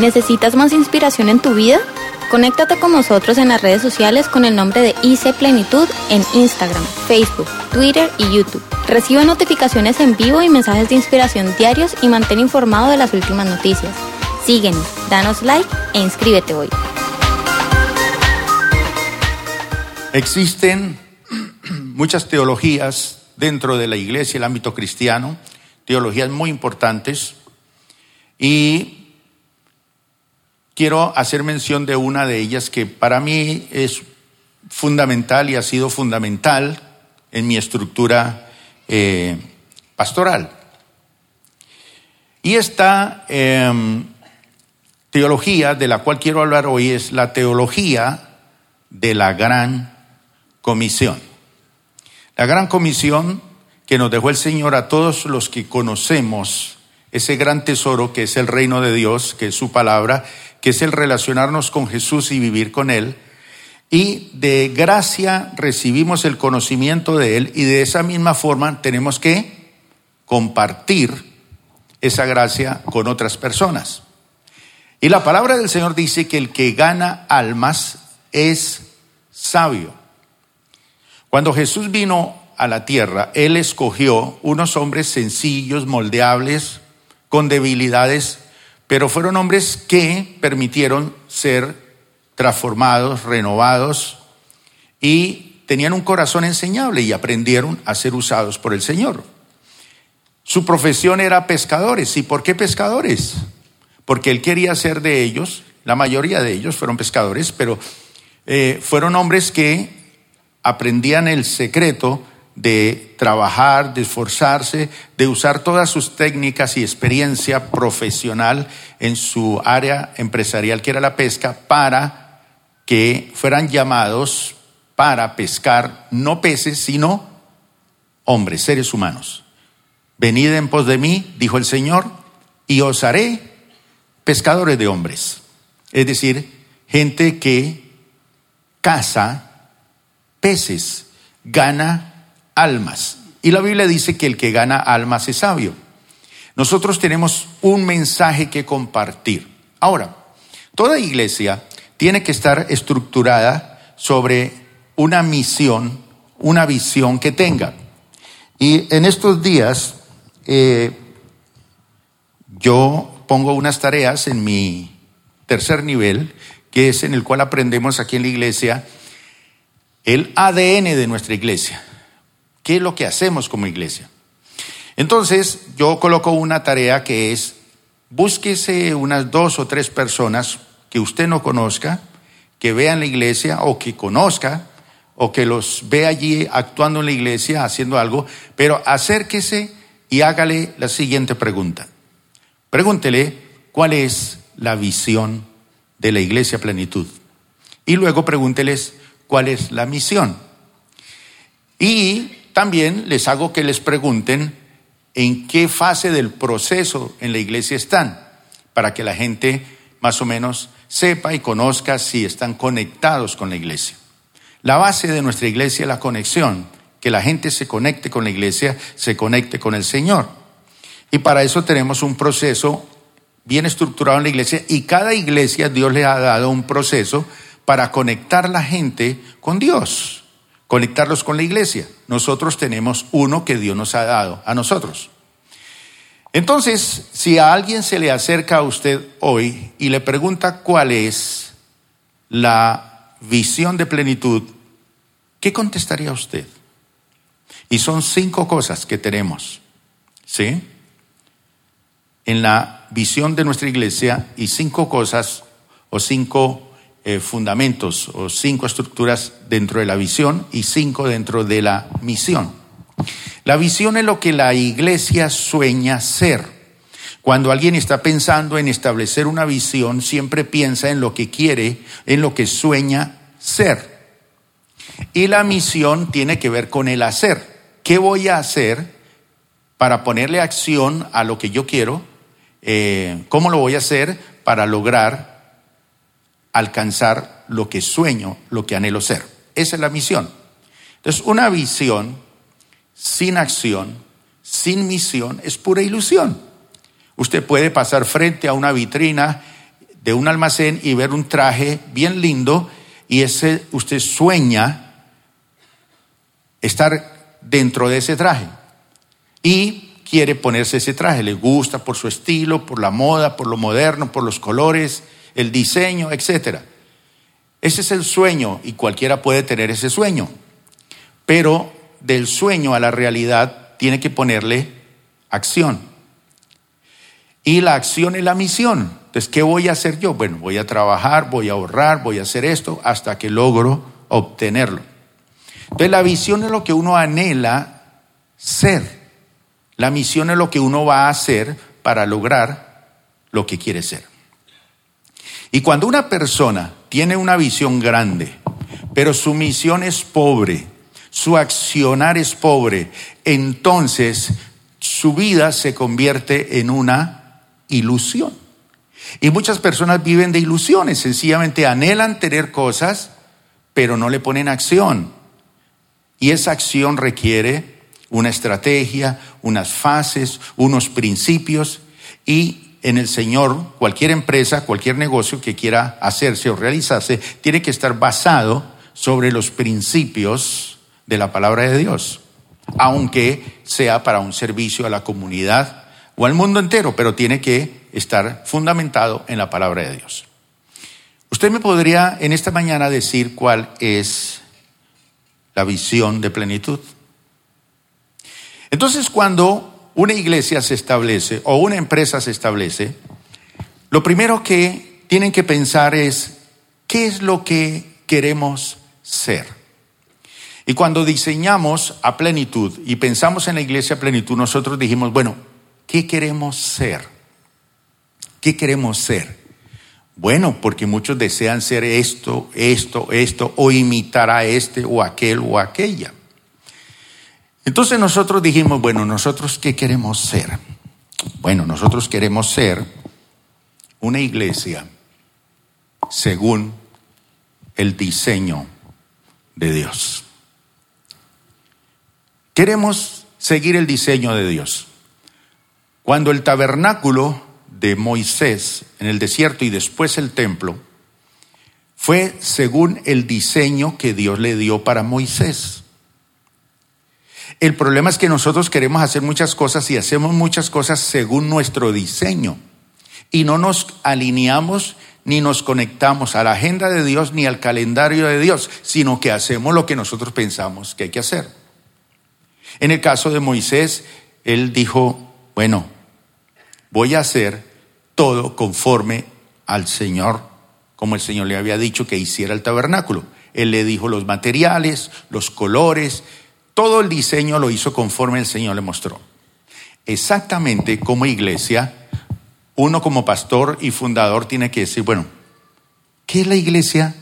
¿Necesitas más inspiración en tu vida? Conéctate con nosotros en las redes sociales con el nombre de IC Plenitud en Instagram, Facebook, Twitter y YouTube. Recibe notificaciones en vivo y mensajes de inspiración diarios y mantén informado de las últimas noticias. Síguenos, danos like e inscríbete hoy. Existen muchas teologías dentro de la iglesia, el ámbito cristiano, teologías muy importantes, y quiero hacer mención de una de ellas que para mí es fundamental y ha sido fundamental en mi estructura eh, pastoral. Y esta em, teología de la cual quiero hablar hoy es la teología de la gran comisión. La gran comisión que nos dejó el Señor a todos los que conocemos ese gran tesoro que es el reino de Dios, que es su palabra, que es el relacionarnos con Jesús y vivir con Él. Y de gracia recibimos el conocimiento de Él y de esa misma forma tenemos que compartir esa gracia con otras personas. Y la palabra del Señor dice que el que gana almas es sabio. Cuando Jesús vino a la tierra, Él escogió unos hombres sencillos, moldeables, con debilidades pero fueron hombres que permitieron ser transformados, renovados y tenían un corazón enseñable y aprendieron a ser usados por el Señor. Su profesión era pescadores. ¿Y por qué pescadores? Porque él quería ser de ellos, la mayoría de ellos fueron pescadores, pero eh, fueron hombres que aprendían el secreto de trabajar, de esforzarse, de usar todas sus técnicas y experiencia profesional en su área empresarial, que era la pesca, para que fueran llamados para pescar no peces, sino hombres, seres humanos. Venid en pos de mí, dijo el Señor, y os haré pescadores de hombres. Es decir, gente que caza peces, gana almas. Y la Biblia dice que el que gana almas es sabio. Nosotros tenemos un mensaje que compartir. Ahora, toda iglesia tiene que estar estructurada sobre una misión, una visión que tenga. Y en estos días eh, yo pongo unas tareas en mi tercer nivel, que es en el cual aprendemos aquí en la iglesia el ADN de nuestra iglesia. ¿Qué es lo que hacemos como iglesia? Entonces, yo coloco una tarea que es, búsquese unas dos o tres personas que usted no conozca, que vean la iglesia o que conozca, o que los ve allí actuando en la iglesia, haciendo algo, pero acérquese y hágale la siguiente pregunta. Pregúntele cuál es la visión de la iglesia plenitud. Y luego pregúnteles cuál es la misión. Y también les hago que les pregunten en qué fase del proceso en la iglesia están, para que la gente más o menos sepa y conozca si están conectados con la iglesia. La base de nuestra iglesia es la conexión, que la gente se conecte con la iglesia, se conecte con el Señor. Y para eso tenemos un proceso bien estructurado en la iglesia y cada iglesia Dios le ha dado un proceso para conectar la gente con Dios conectarlos con la iglesia. Nosotros tenemos uno que Dios nos ha dado a nosotros. Entonces, si a alguien se le acerca a usted hoy y le pregunta cuál es la visión de plenitud, ¿qué contestaría usted? Y son cinco cosas que tenemos, ¿sí? En la visión de nuestra iglesia y cinco cosas o cinco eh, fundamentos o cinco estructuras dentro de la visión y cinco dentro de la misión. La visión es lo que la iglesia sueña ser. Cuando alguien está pensando en establecer una visión, siempre piensa en lo que quiere, en lo que sueña ser. Y la misión tiene que ver con el hacer. ¿Qué voy a hacer para ponerle acción a lo que yo quiero? Eh, ¿Cómo lo voy a hacer para lograr alcanzar lo que sueño, lo que anhelo ser. Esa es la misión. Entonces, una visión sin acción, sin misión, es pura ilusión. Usted puede pasar frente a una vitrina de un almacén y ver un traje bien lindo y ese usted sueña estar dentro de ese traje y quiere ponerse ese traje, le gusta por su estilo, por la moda, por lo moderno, por los colores, el diseño, etcétera. Ese es el sueño y cualquiera puede tener ese sueño. Pero del sueño a la realidad tiene que ponerle acción. Y la acción es la misión. Entonces, ¿qué voy a hacer yo? Bueno, voy a trabajar, voy a ahorrar, voy a hacer esto hasta que logro obtenerlo. Entonces, la visión es lo que uno anhela ser. La misión es lo que uno va a hacer para lograr lo que quiere ser. Y cuando una persona tiene una visión grande, pero su misión es pobre, su accionar es pobre, entonces su vida se convierte en una ilusión. Y muchas personas viven de ilusiones, sencillamente anhelan tener cosas, pero no le ponen acción. Y esa acción requiere una estrategia, unas fases, unos principios y en el Señor, cualquier empresa, cualquier negocio que quiera hacerse o realizarse, tiene que estar basado sobre los principios de la palabra de Dios, aunque sea para un servicio a la comunidad o al mundo entero, pero tiene que estar fundamentado en la palabra de Dios. Usted me podría en esta mañana decir cuál es la visión de plenitud. Entonces, cuando una iglesia se establece o una empresa se establece, lo primero que tienen que pensar es, ¿qué es lo que queremos ser? Y cuando diseñamos a plenitud y pensamos en la iglesia a plenitud, nosotros dijimos, bueno, ¿qué queremos ser? ¿Qué queremos ser? Bueno, porque muchos desean ser esto, esto, esto, o imitar a este o aquel o aquella. Entonces nosotros dijimos, bueno, nosotros qué queremos ser? Bueno, nosotros queremos ser una iglesia según el diseño de Dios. Queremos seguir el diseño de Dios. Cuando el tabernáculo de Moisés en el desierto y después el templo fue según el diseño que Dios le dio para Moisés. El problema es que nosotros queremos hacer muchas cosas y hacemos muchas cosas según nuestro diseño y no nos alineamos ni nos conectamos a la agenda de Dios ni al calendario de Dios, sino que hacemos lo que nosotros pensamos que hay que hacer. En el caso de Moisés, él dijo, bueno, voy a hacer todo conforme al Señor, como el Señor le había dicho que hiciera el tabernáculo. Él le dijo los materiales, los colores, todo el diseño lo hizo conforme el Señor le mostró. Exactamente como iglesia, uno como pastor y fundador tiene que decir, bueno, ¿qué es la iglesia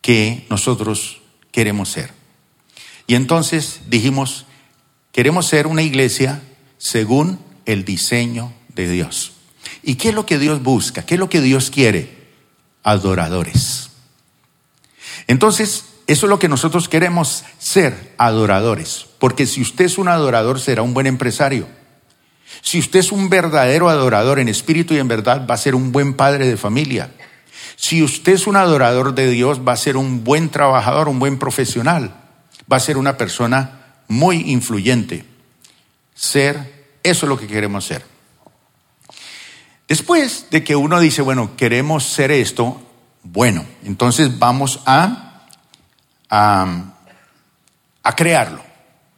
que nosotros queremos ser? Y entonces dijimos, queremos ser una iglesia según el diseño de Dios. ¿Y qué es lo que Dios busca? ¿Qué es lo que Dios quiere? Adoradores. Entonces, eso es lo que nosotros queremos ser, adoradores. Porque si usted es un adorador, será un buen empresario. Si usted es un verdadero adorador en espíritu y en verdad, va a ser un buen padre de familia. Si usted es un adorador de Dios, va a ser un buen trabajador, un buen profesional. Va a ser una persona muy influyente. Ser, eso es lo que queremos ser. Después de que uno dice, bueno, queremos ser esto, bueno, entonces vamos a a, crearlo.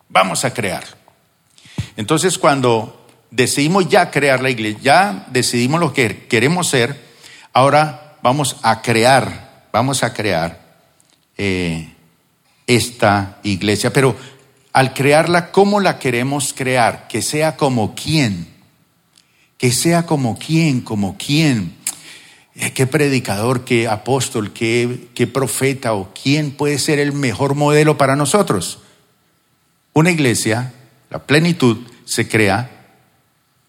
Vamos a crearlo. Entonces cuando decidimos ya crear la iglesia, ya decidimos lo que queremos ser, ahora vamos a crear, vamos a crear eh, esta iglesia. Pero al crearla, ¿cómo la queremos crear? Que sea como quién. Que sea como quién, como quién. Eh, qué predicador, qué apóstol, qué, qué profeta o quién puede ser el mejor modelo para nosotros. Una iglesia, la plenitud, se crea,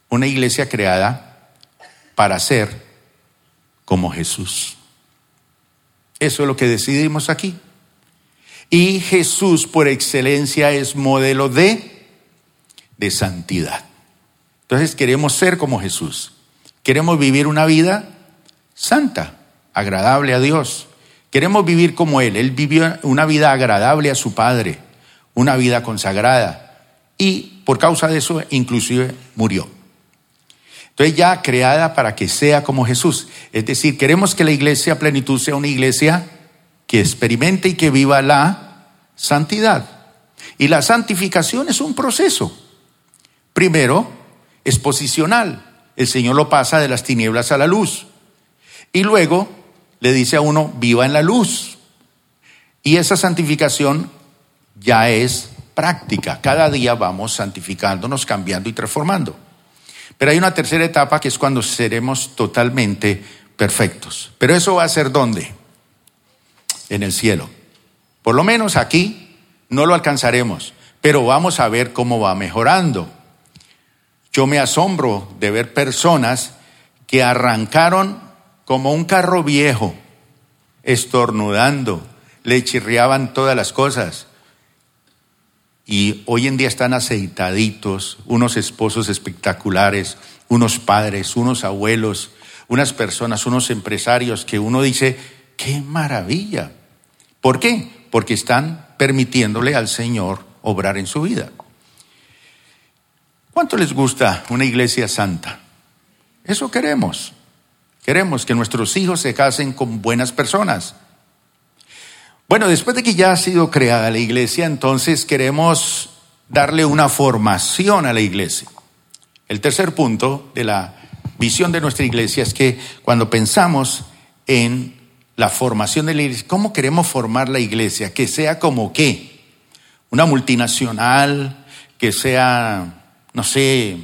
una iglesia creada para ser como Jesús. Eso es lo que decidimos aquí. Y Jesús por excelencia es modelo de, de santidad. Entonces queremos ser como Jesús. Queremos vivir una vida santa, agradable a Dios. Queremos vivir como Él. Él vivió una vida agradable a su Padre, una vida consagrada. Y por causa de eso, inclusive murió. Entonces ya creada para que sea como Jesús. Es decir, queremos que la iglesia plenitud sea una iglesia que experimente y que viva la santidad. Y la santificación es un proceso. Primero, es posicional. El Señor lo pasa de las tinieblas a la luz. Y luego le dice a uno, viva en la luz. Y esa santificación ya es práctica. Cada día vamos santificándonos, cambiando y transformando. Pero hay una tercera etapa que es cuando seremos totalmente perfectos. Pero eso va a ser dónde? En el cielo. Por lo menos aquí no lo alcanzaremos, pero vamos a ver cómo va mejorando. Yo me asombro de ver personas que arrancaron como un carro viejo, estornudando, le chirriaban todas las cosas. Y hoy en día están aceitaditos, unos esposos espectaculares, unos padres, unos abuelos, unas personas, unos empresarios que uno dice, qué maravilla. ¿Por qué? Porque están permitiéndole al Señor obrar en su vida. ¿Cuánto les gusta una iglesia santa? Eso queremos. Queremos que nuestros hijos se casen con buenas personas. Bueno, después de que ya ha sido creada la iglesia, entonces queremos darle una formación a la iglesia. El tercer punto de la visión de nuestra iglesia es que cuando pensamos en la formación de la iglesia, ¿cómo queremos formar la iglesia? Que sea como qué? Una multinacional, que sea, no sé,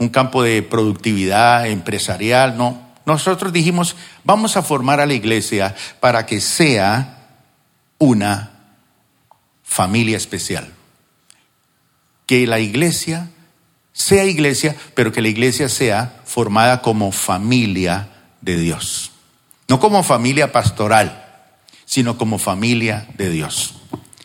un campo de productividad empresarial, no. Nosotros dijimos, vamos a formar a la iglesia para que sea una familia especial. Que la iglesia sea iglesia, pero que la iglesia sea formada como familia de Dios. No como familia pastoral, sino como familia de Dios.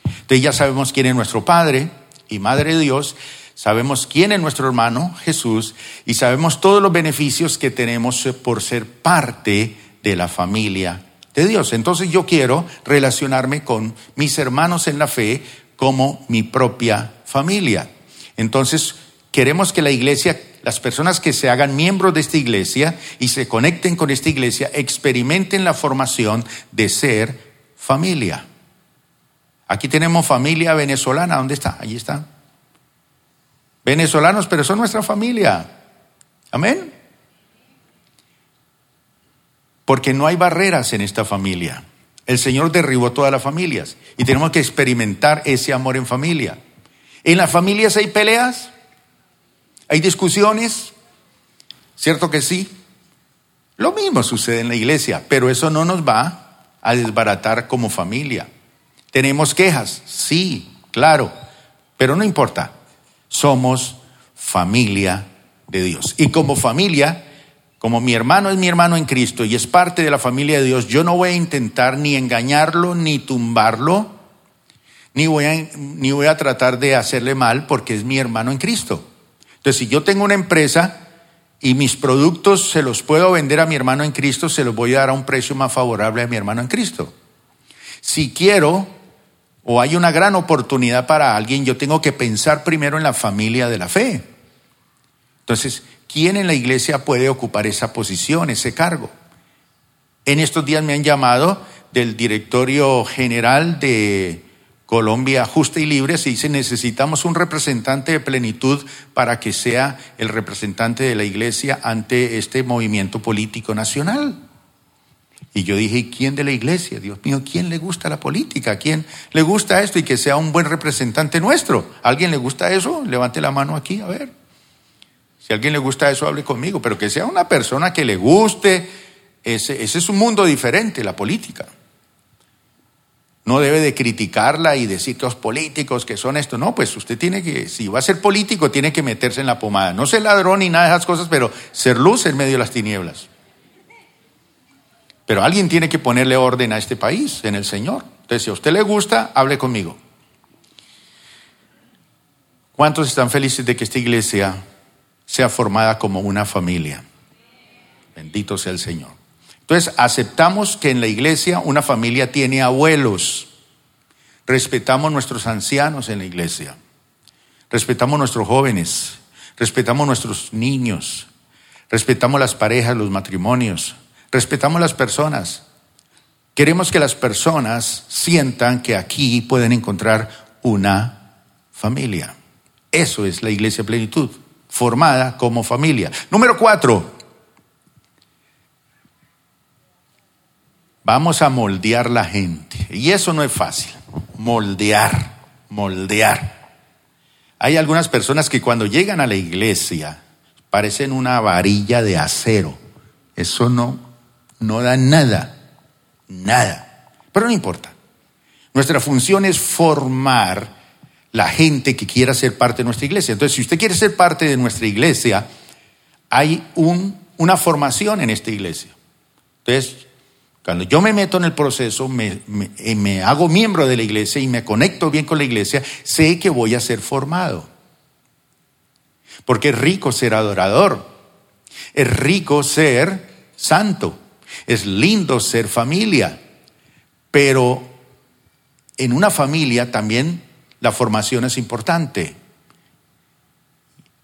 Entonces ya sabemos quién es nuestro Padre y Madre de Dios sabemos quién es nuestro hermano Jesús y sabemos todos los beneficios que tenemos por ser parte de la familia de Dios. Entonces yo quiero relacionarme con mis hermanos en la fe como mi propia familia. Entonces queremos que la iglesia, las personas que se hagan miembros de esta iglesia y se conecten con esta iglesia, experimenten la formación de ser familia. Aquí tenemos familia venezolana, ¿dónde está? Allí está venezolanos, pero son nuestra familia. Amén. Porque no hay barreras en esta familia. El Señor derribó todas las familias y tenemos que experimentar ese amor en familia. En las familias hay peleas, hay discusiones, ¿cierto que sí? Lo mismo sucede en la iglesia, pero eso no nos va a desbaratar como familia. Tenemos quejas, sí, claro, pero no importa somos familia de Dios. Y como familia, como mi hermano es mi hermano en Cristo y es parte de la familia de Dios, yo no voy a intentar ni engañarlo, ni tumbarlo, ni voy a, ni voy a tratar de hacerle mal porque es mi hermano en Cristo. Entonces, si yo tengo una empresa y mis productos se los puedo vender a mi hermano en Cristo, se los voy a dar a un precio más favorable a mi hermano en Cristo. Si quiero o hay una gran oportunidad para alguien, yo tengo que pensar primero en la familia de la fe. Entonces, ¿quién en la iglesia puede ocupar esa posición, ese cargo? En estos días me han llamado del directorio general de Colombia Justa y Libre, se dice necesitamos un representante de plenitud para que sea el representante de la iglesia ante este movimiento político nacional. Y yo dije, ¿quién de la iglesia? Dios mío, ¿quién le gusta la política? ¿Quién le gusta esto y que sea un buen representante nuestro? ¿Alguien le gusta eso? Levante la mano aquí, a ver. Si alguien le gusta eso, hable conmigo, pero que sea una persona que le guste. Ese, ese es un mundo diferente, la política. No debe de criticarla y decir que los políticos que son esto. No, pues usted tiene que, si va a ser político, tiene que meterse en la pomada. No ser ladrón ni nada de esas cosas, pero ser luz en medio de las tinieblas. Pero alguien tiene que ponerle orden a este país, en el Señor. Entonces, si a usted le gusta, hable conmigo. ¿Cuántos están felices de que esta iglesia sea formada como una familia? Bendito sea el Señor. Entonces, aceptamos que en la iglesia una familia tiene abuelos. Respetamos nuestros ancianos en la iglesia. Respetamos nuestros jóvenes. Respetamos nuestros niños. Respetamos las parejas, los matrimonios. Respetamos las personas. Queremos que las personas sientan que aquí pueden encontrar una familia. Eso es la iglesia plenitud, formada como familia. Número cuatro, vamos a moldear la gente. Y eso no es fácil, moldear, moldear. Hay algunas personas que cuando llegan a la iglesia parecen una varilla de acero. Eso no, no da nada. Nada. Pero no importa. Nuestra función es formar la gente que quiera ser parte de nuestra iglesia. Entonces, si usted quiere ser parte de nuestra iglesia, hay un, una formación en esta iglesia. Entonces, cuando yo me meto en el proceso, me, me, eh, me, hago miembro de la iglesia y me conecto bien con la iglesia, sé que voy a ser formado. Porque es rico ser adorador, es rico ser santo, es lindo ser familia, pero en una familia también la formación es importante.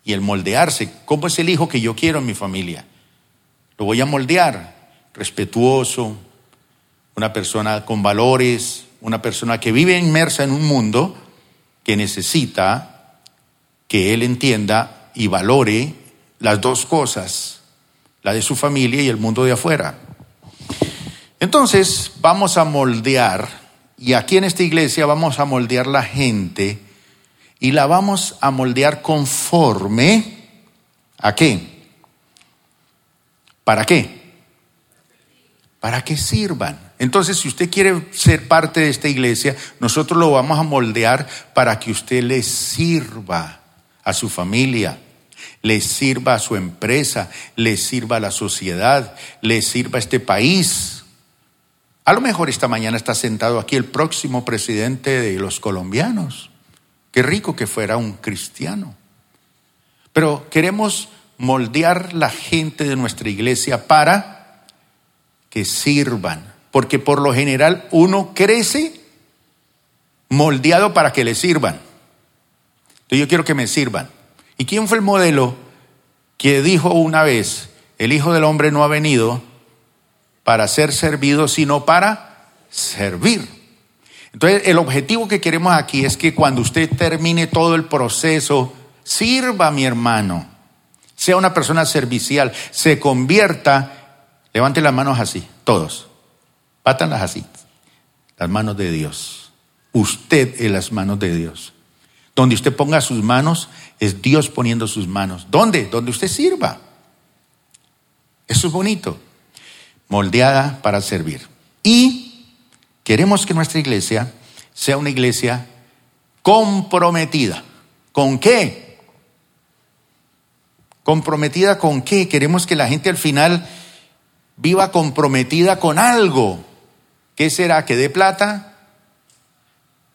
Y el moldearse, ¿cómo es el hijo que yo quiero en mi familia? Lo voy a moldear, respetuoso, una persona con valores, una persona que vive inmersa en un mundo que necesita que él entienda y valore las dos cosas, la de su familia y el mundo de afuera. Entonces vamos a moldear, y aquí en esta iglesia vamos a moldear la gente y la vamos a moldear conforme a qué? ¿Para qué? Para que sirvan. Entonces, si usted quiere ser parte de esta iglesia, nosotros lo vamos a moldear para que usted le sirva a su familia, le sirva a su empresa, le sirva a la sociedad, le sirva a este país a lo mejor esta mañana está sentado aquí el próximo presidente de los colombianos. Qué rico que fuera un cristiano. Pero queremos moldear la gente de nuestra iglesia para que sirvan. Porque por lo general uno crece moldeado para que le sirvan. Entonces yo quiero que me sirvan. ¿Y quién fue el modelo que dijo una vez, el Hijo del Hombre no ha venido para ser servido, sino para servir. Entonces, el objetivo que queremos aquí es que cuando usted termine todo el proceso, sirva mi hermano, sea una persona servicial, se convierta, levante las manos así, todos, pátanlas así, las manos de Dios, usted en las manos de Dios. Donde usted ponga sus manos, es Dios poniendo sus manos. ¿Dónde? Donde usted sirva. Eso es bonito moldeada para servir. Y queremos que nuestra iglesia sea una iglesia comprometida. ¿Con qué? ¿Comprometida con qué? Queremos que la gente al final viva comprometida con algo. ¿Qué será? ¿Que dé plata?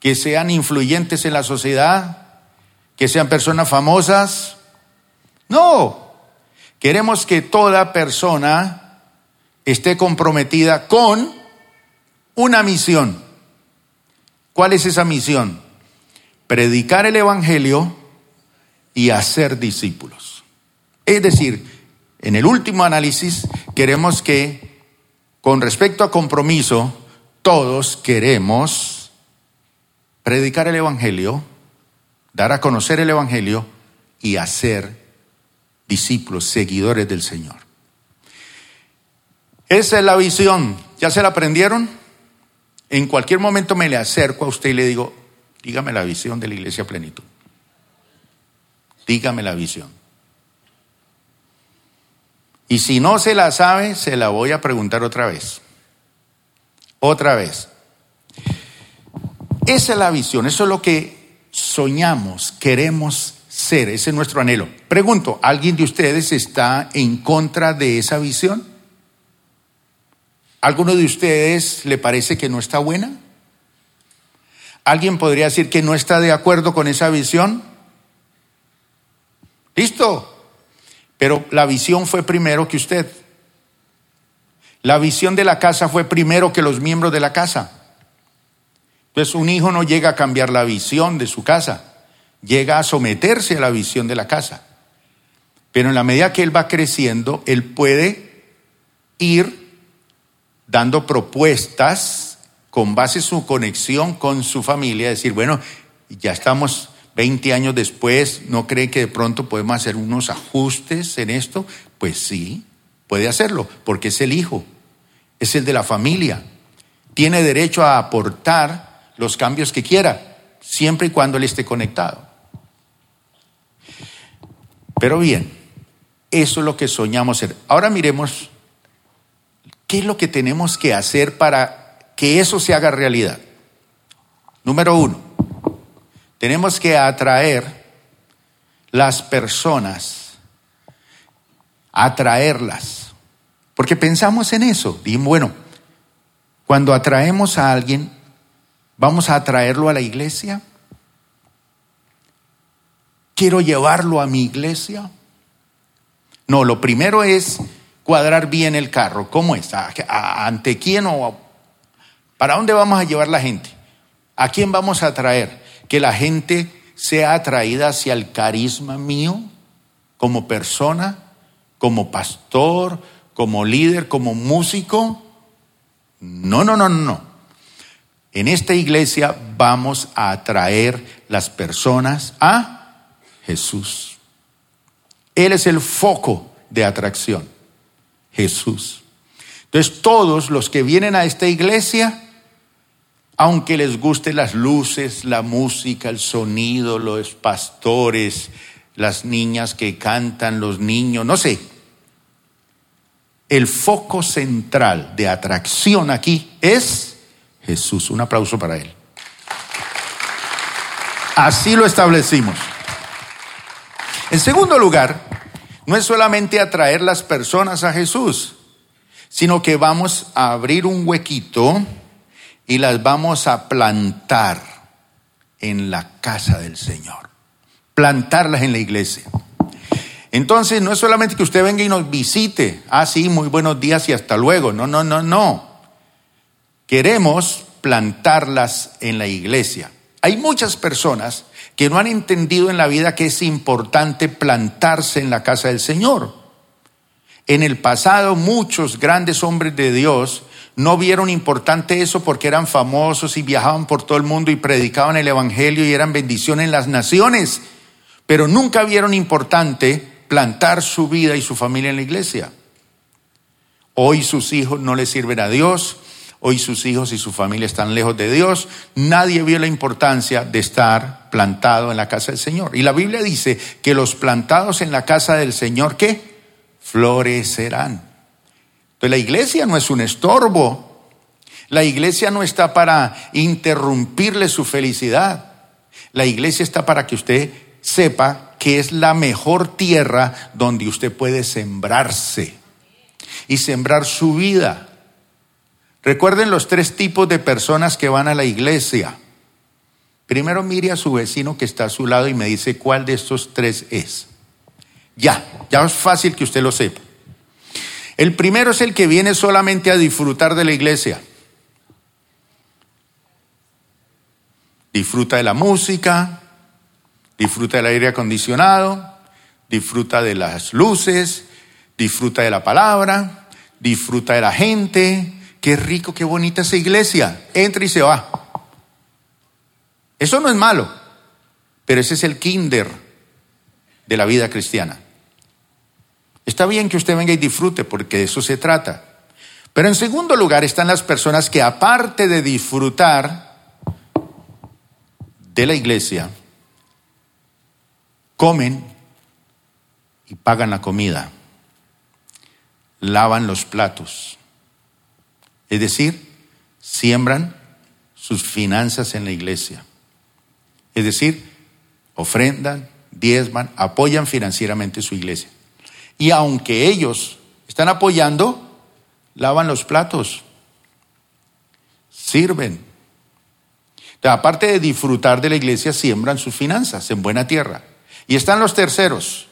¿Que sean influyentes en la sociedad? ¿Que sean personas famosas? No. Queremos que toda persona esté comprometida con una misión. ¿Cuál es esa misión? Predicar el Evangelio y hacer discípulos. Es decir, en el último análisis queremos que, con respecto a compromiso, todos queremos predicar el Evangelio, dar a conocer el Evangelio y hacer discípulos, seguidores del Señor. Esa es la visión. ¿Ya se la aprendieron? En cualquier momento me le acerco a usted y le digo, dígame la visión de la iglesia plenitud. Dígame la visión. Y si no se la sabe, se la voy a preguntar otra vez. Otra vez. Esa es la visión, eso es lo que soñamos, queremos ser, ese es nuestro anhelo. Pregunto, ¿alguien de ustedes está en contra de esa visión? ¿Alguno de ustedes le parece que no está buena? ¿Alguien podría decir que no está de acuerdo con esa visión? Listo. Pero la visión fue primero que usted. La visión de la casa fue primero que los miembros de la casa. Entonces un hijo no llega a cambiar la visión de su casa, llega a someterse a la visión de la casa. Pero en la medida que él va creciendo, él puede ir dando propuestas con base en su conexión con su familia, decir, bueno, ya estamos 20 años después, ¿no cree que de pronto podemos hacer unos ajustes en esto? Pues sí, puede hacerlo, porque es el hijo, es el de la familia. Tiene derecho a aportar los cambios que quiera, siempre y cuando él esté conectado. Pero bien, eso es lo que soñamos ser. Ahora miremos qué es lo que tenemos que hacer para que eso se haga realidad. Número uno, tenemos que atraer las personas, atraerlas, porque pensamos en eso. Dijimos, bueno, cuando atraemos a alguien, ¿vamos a atraerlo a la iglesia? ¿Quiero llevarlo a mi iglesia? No, lo primero es cuadrar bien el carro. ¿Cómo es? ¿Ante quién o para dónde vamos a llevar la gente? ¿A quién vamos a atraer? que la gente sea atraída hacia el carisma mío como persona, como pastor, como líder, como músico. No, no, no, no. En esta iglesia vamos a atraer las personas a Jesús. Él es el foco de atracción. Jesús. Entonces todos los que vienen a esta iglesia aunque les guste las luces, la música, el sonido, los pastores, las niñas que cantan, los niños, no sé. El foco central de atracción aquí es Jesús. Un aplauso para Él. Así lo establecimos. En segundo lugar, no es solamente atraer las personas a Jesús, sino que vamos a abrir un huequito y las vamos a plantar en la casa del Señor. Plantarlas en la iglesia. Entonces, no es solamente que usted venga y nos visite, ah, sí, muy buenos días y hasta luego. No, no, no, no. Queremos plantarlas en la iglesia. Hay muchas personas que no han entendido en la vida que es importante plantarse en la casa del Señor. En el pasado muchos grandes hombres de Dios no vieron importante eso porque eran famosos y viajaban por todo el mundo y predicaban el Evangelio y eran bendición en las naciones, pero nunca vieron importante plantar su vida y su familia en la iglesia. Hoy sus hijos no le sirven a Dios, hoy sus hijos y su familia están lejos de Dios, nadie vio la importancia de estar plantado en la casa del Señor. Y la Biblia dice que los plantados en la casa del Señor, ¿qué? Florecerán. Entonces la iglesia no es un estorbo. La iglesia no está para interrumpirle su felicidad. La iglesia está para que usted sepa que es la mejor tierra donde usted puede sembrarse y sembrar su vida. Recuerden los tres tipos de personas que van a la iglesia. Primero mire a su vecino que está a su lado y me dice cuál de estos tres es. Ya, ya es fácil que usted lo sepa. El primero es el que viene solamente a disfrutar de la iglesia. Disfruta de la música, disfruta del aire acondicionado, disfruta de las luces, disfruta de la palabra, disfruta de la gente. Qué rico, qué bonita esa iglesia. Entra y se va. Eso no es malo, pero ese es el kinder de la vida cristiana. Está bien que usted venga y disfrute, porque de eso se trata. Pero en segundo lugar están las personas que aparte de disfrutar de la iglesia, comen y pagan la comida, lavan los platos, es decir, siembran sus finanzas en la iglesia, es decir, ofrendan, diezman, apoyan financieramente su iglesia. Y aunque ellos están apoyando, lavan los platos, sirven. aparte de disfrutar de la iglesia, siembran sus finanzas en buena tierra. Y están los terceros,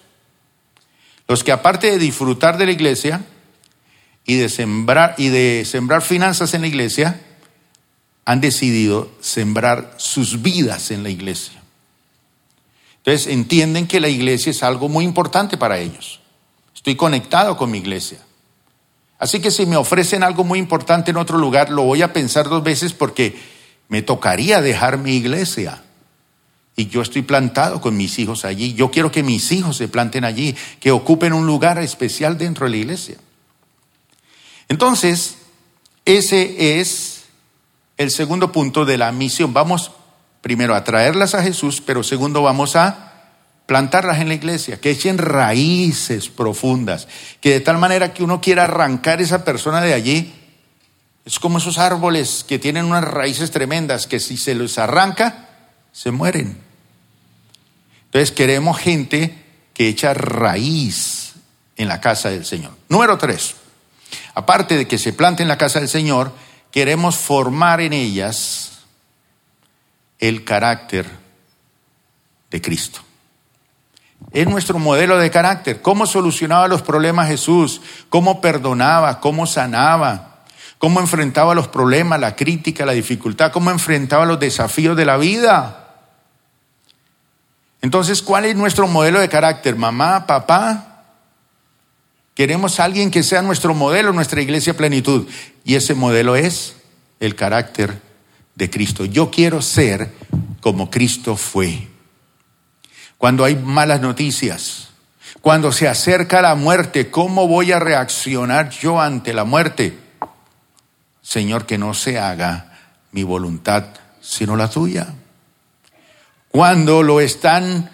los que aparte de disfrutar de la iglesia, y de sembrar y de sembrar finanzas en la iglesia, han decidido sembrar sus vidas en la iglesia. Entonces entienden que la iglesia es algo muy importante para ellos. Estoy conectado con mi iglesia. Así que si me ofrecen algo muy importante en otro lugar, lo voy a pensar dos veces porque me tocaría dejar mi iglesia. Y yo estoy plantado con mis hijos allí. Yo quiero que mis hijos se planten allí, que ocupen un lugar especial dentro de la iglesia. Entonces, ese es el segundo punto de la misión. Vamos primero a traerlas a Jesús, pero segundo vamos a plantarlas en la iglesia, que echen raíces profundas, que de tal manera que uno quiera arrancar esa persona de allí. Es como esos árboles que tienen unas raíces tremendas, que si se los arranca, se mueren. Entonces queremos gente que echa raíz en la casa del Señor. Número tres, aparte de que se plante en la casa del Señor, queremos formar en ellas el carácter de Cristo. Es nuestro modelo de carácter. ¿Cómo solucionaba los problemas Jesús? ¿Cómo perdonaba? ¿Cómo sanaba? ¿Cómo enfrentaba los problemas, la crítica, la dificultad? ¿Cómo enfrentaba los desafíos de la vida? Entonces, ¿cuál es nuestro modelo de carácter? Mamá, papá. Queremos a alguien que sea nuestro modelo, nuestra iglesia plenitud. Y ese modelo es el carácter de Cristo. Yo quiero ser como Cristo fue. Cuando hay malas noticias, cuando se acerca la muerte, ¿cómo voy a reaccionar yo ante la muerte? Señor, que no se haga mi voluntad, sino la tuya. Cuando lo están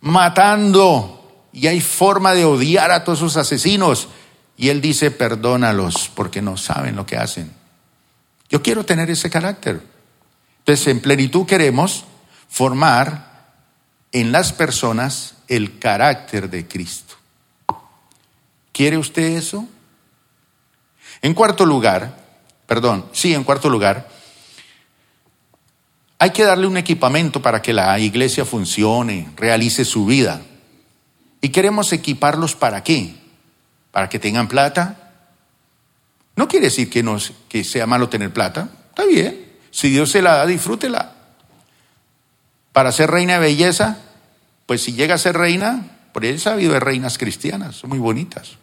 matando y hay forma de odiar a todos esos asesinos, y Él dice, perdónalos porque no saben lo que hacen. Yo quiero tener ese carácter. Entonces, en plenitud queremos formar en las personas el carácter de Cristo. ¿Quiere usted eso? En cuarto lugar, perdón, sí, en cuarto lugar, hay que darle un equipamiento para que la iglesia funcione, realice su vida. ¿Y queremos equiparlos para qué? ¿Para que tengan plata? No quiere decir que, no, que sea malo tener plata. Está bien. Si Dios se la da, disfrútela. Para ser reina de belleza, pues si llega a ser reina, por él sabido de reinas cristianas, son muy bonitas.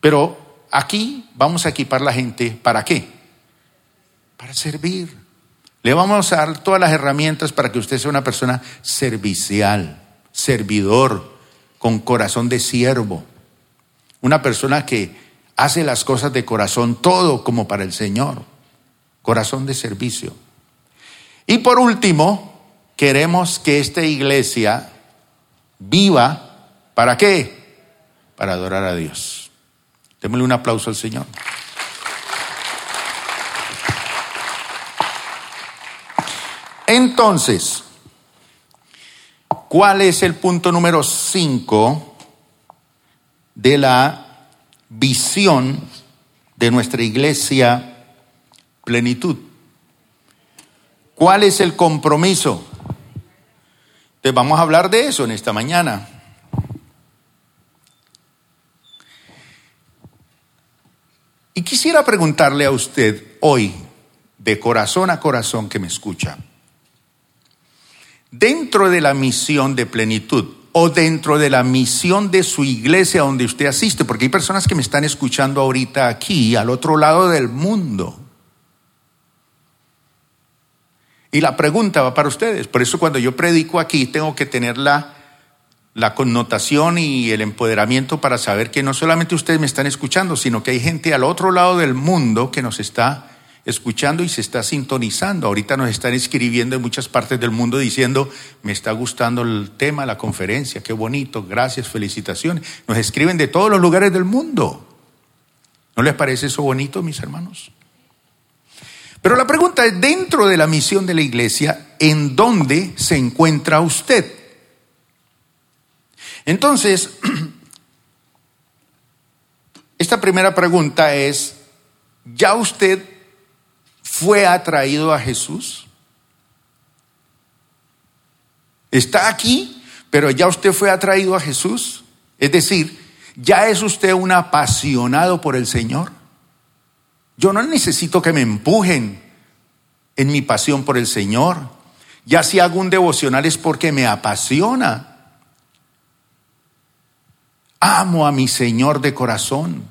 Pero aquí vamos a equipar la gente, ¿para qué? Para servir. Le vamos a dar todas las herramientas para que usted sea una persona servicial, servidor, con corazón de siervo. Una persona que hace las cosas de corazón, todo como para el Señor, corazón de servicio. Y por último, queremos que esta iglesia viva, ¿para qué? Para adorar a Dios. Démosle un aplauso al Señor. Entonces, ¿cuál es el punto número 5 de la visión de nuestra iglesia plenitud. ¿Cuál es el compromiso? Te vamos a hablar de eso en esta mañana. Y quisiera preguntarle a usted hoy, de corazón a corazón que me escucha, dentro de la misión de plenitud, o dentro de la misión de su iglesia donde usted asiste, porque hay personas que me están escuchando ahorita aquí, al otro lado del mundo. Y la pregunta va para ustedes. Por eso cuando yo predico aquí tengo que tener la, la connotación y el empoderamiento para saber que no solamente ustedes me están escuchando, sino que hay gente al otro lado del mundo que nos está escuchando y se está sintonizando. Ahorita nos están escribiendo en muchas partes del mundo diciendo, me está gustando el tema, la conferencia, qué bonito, gracias, felicitaciones. Nos escriben de todos los lugares del mundo. ¿No les parece eso bonito, mis hermanos? Pero la pregunta es, dentro de la misión de la iglesia, ¿en dónde se encuentra usted? Entonces, esta primera pregunta es, ¿ya usted fue atraído a Jesús? ¿Está aquí, pero ya usted fue atraído a Jesús? Es decir, ¿Ya es usted un apasionado por el Señor? Yo no necesito que me empujen en mi pasión por el Señor. Ya si hago un devocional es porque me apasiona. Amo a mi Señor de corazón.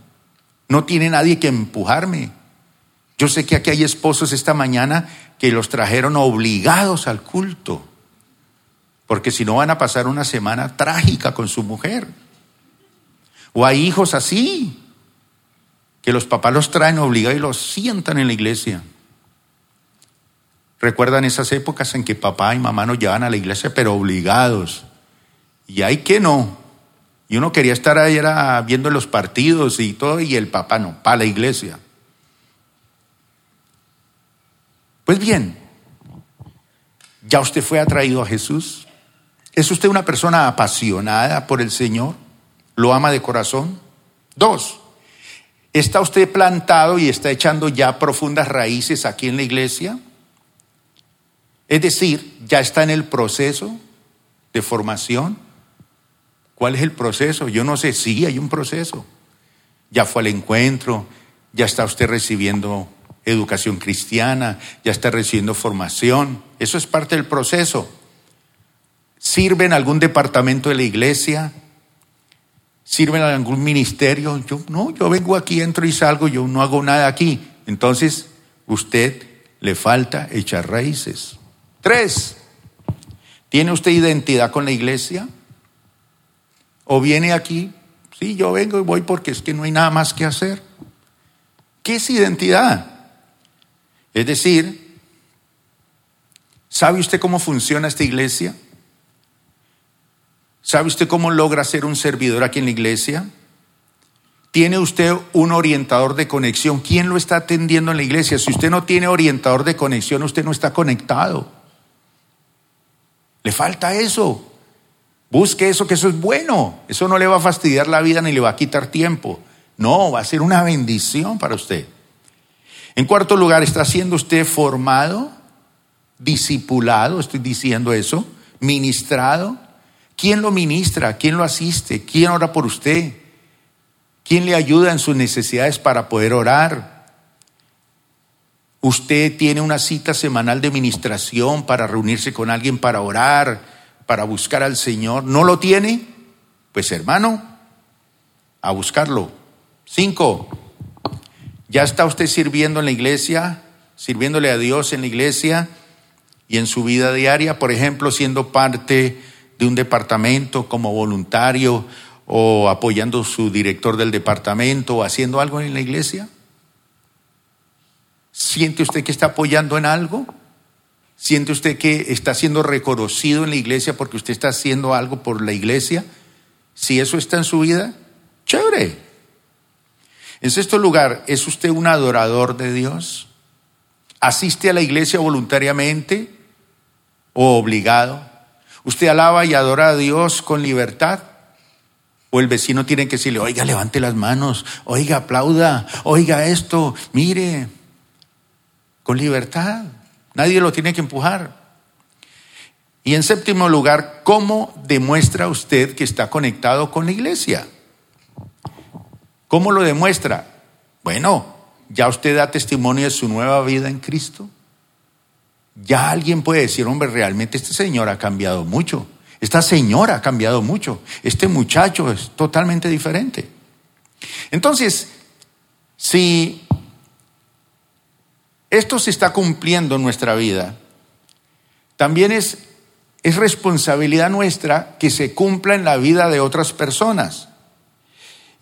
No tiene nadie que empujarme. Yo sé que aquí hay esposos esta mañana que los trajeron obligados al culto, porque si no van a pasar una semana trágica con su mujer. O hay hijos así, que los papás los traen obligados y los sientan en la iglesia. ¿Recuerdan esas épocas en que papá y mamá nos llevaban a la iglesia, pero obligados? Y hay que no. Y uno quería estar ahí viendo los partidos y todo, y el papá no, para la iglesia. Pues bien, ¿ya usted fue atraído a Jesús? ¿Es usted una persona apasionada por el Señor? ¿Lo ama de corazón? Dos, ¿está usted plantado y está echando ya profundas raíces aquí en la iglesia? Es decir, ¿ya está en el proceso de formación? ¿Cuál es el proceso? Yo no sé, sí, hay un proceso. Ya fue al encuentro, ya está usted recibiendo educación cristiana, ya está recibiendo formación. Eso es parte del proceso. ¿Sirve en algún departamento de la iglesia? ¿Sirve en algún ministerio? Yo no, yo vengo aquí, entro y salgo, yo no hago nada aquí. Entonces, usted le falta echar raíces. Tres, ¿tiene usted identidad con la iglesia? ¿O viene aquí? Sí, yo vengo y voy porque es que no hay nada más que hacer. ¿Qué es identidad? Es decir, ¿sabe usted cómo funciona esta iglesia? ¿Sabe usted cómo logra ser un servidor aquí en la iglesia? ¿Tiene usted un orientador de conexión? ¿Quién lo está atendiendo en la iglesia? Si usted no tiene orientador de conexión, usted no está conectado. Le falta eso. Busque eso, que eso es bueno. Eso no le va a fastidiar la vida ni le va a quitar tiempo. No, va a ser una bendición para usted. En cuarto lugar, ¿está siendo usted formado, discipulado, estoy diciendo eso, ministrado? ¿Quién lo ministra? ¿Quién lo asiste? ¿Quién ora por usted? ¿Quién le ayuda en sus necesidades para poder orar? ¿Usted tiene una cita semanal de ministración para reunirse con alguien para orar, para buscar al Señor? ¿No lo tiene? Pues hermano, a buscarlo. Cinco, ¿Ya está usted sirviendo en la iglesia, sirviéndole a Dios en la iglesia y en su vida diaria? Por ejemplo, siendo parte de un departamento como voluntario o apoyando a su director del departamento o haciendo algo en la iglesia. ¿Siente usted que está apoyando en algo? ¿Siente usted que está siendo reconocido en la iglesia porque usted está haciendo algo por la iglesia? Si eso está en su vida, chévere. En sexto lugar, ¿es usted un adorador de Dios? ¿Asiste a la iglesia voluntariamente o obligado? ¿Usted alaba y adora a Dios con libertad? ¿O el vecino tiene que decirle, oiga, levante las manos, oiga, aplauda, oiga esto, mire, con libertad? Nadie lo tiene que empujar. Y en séptimo lugar, ¿cómo demuestra usted que está conectado con la iglesia? ¿Cómo lo demuestra? Bueno, ya usted da testimonio de su nueva vida en Cristo. Ya alguien puede decir, hombre, realmente este señor ha cambiado mucho. Esta señora ha cambiado mucho. Este muchacho es totalmente diferente. Entonces, si esto se está cumpliendo en nuestra vida, también es, es responsabilidad nuestra que se cumpla en la vida de otras personas.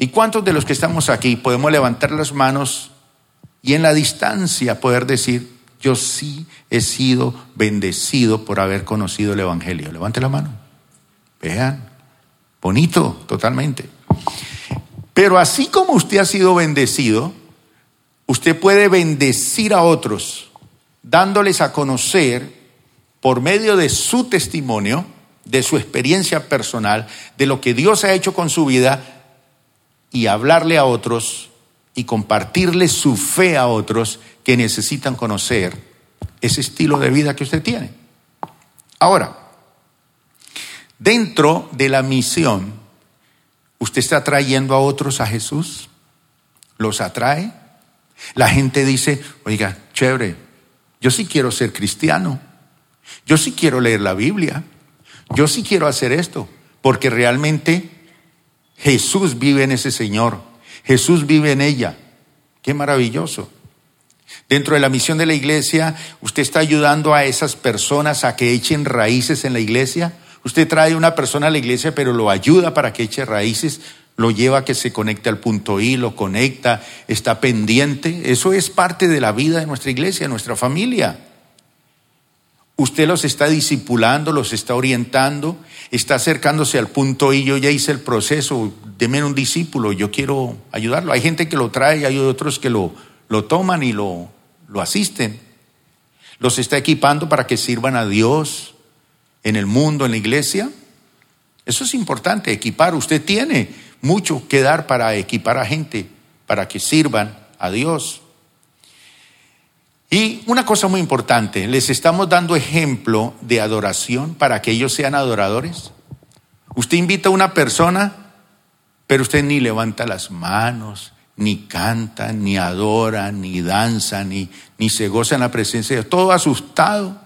¿Y cuántos de los que estamos aquí podemos levantar las manos y en la distancia poder decir, yo sí he sido bendecido por haber conocido el Evangelio? Levante la mano. Vean, bonito, totalmente. Pero así como usted ha sido bendecido, usted puede bendecir a otros, dándoles a conocer por medio de su testimonio, de su experiencia personal, de lo que Dios ha hecho con su vida, y hablarle a otros y compartirle su fe a otros que necesitan conocer ese estilo de vida que usted tiene. Ahora, dentro de la misión, ¿Usted está trayendo a otros a Jesús? ¿Los atrae? La gente dice, oiga, chévere, yo sí quiero ser cristiano, yo sí quiero leer la Biblia, yo sí quiero hacer esto, porque realmente Jesús vive en ese Señor, Jesús vive en ella. Qué maravilloso. Dentro de la misión de la iglesia, usted está ayudando a esas personas a que echen raíces en la iglesia. Usted trae una persona a la iglesia, pero lo ayuda para que eche raíces, lo lleva a que se conecte al punto I, lo conecta, está pendiente. Eso es parte de la vida de nuestra iglesia, de nuestra familia. Usted los está discipulando, los está orientando, está acercándose al punto I. Yo ya hice el proceso, deme un discípulo, yo quiero ayudarlo. Hay gente que lo trae, hay otros que lo, lo toman y lo, lo asisten, los está equipando para que sirvan a Dios en el mundo, en la iglesia. Eso es importante, equipar. Usted tiene mucho que dar para equipar a gente, para que sirvan a Dios. Y una cosa muy importante, les estamos dando ejemplo de adoración para que ellos sean adoradores. Usted invita a una persona, pero usted ni levanta las manos, ni canta, ni adora, ni danza, ni, ni se goza en la presencia de Dios, todo asustado.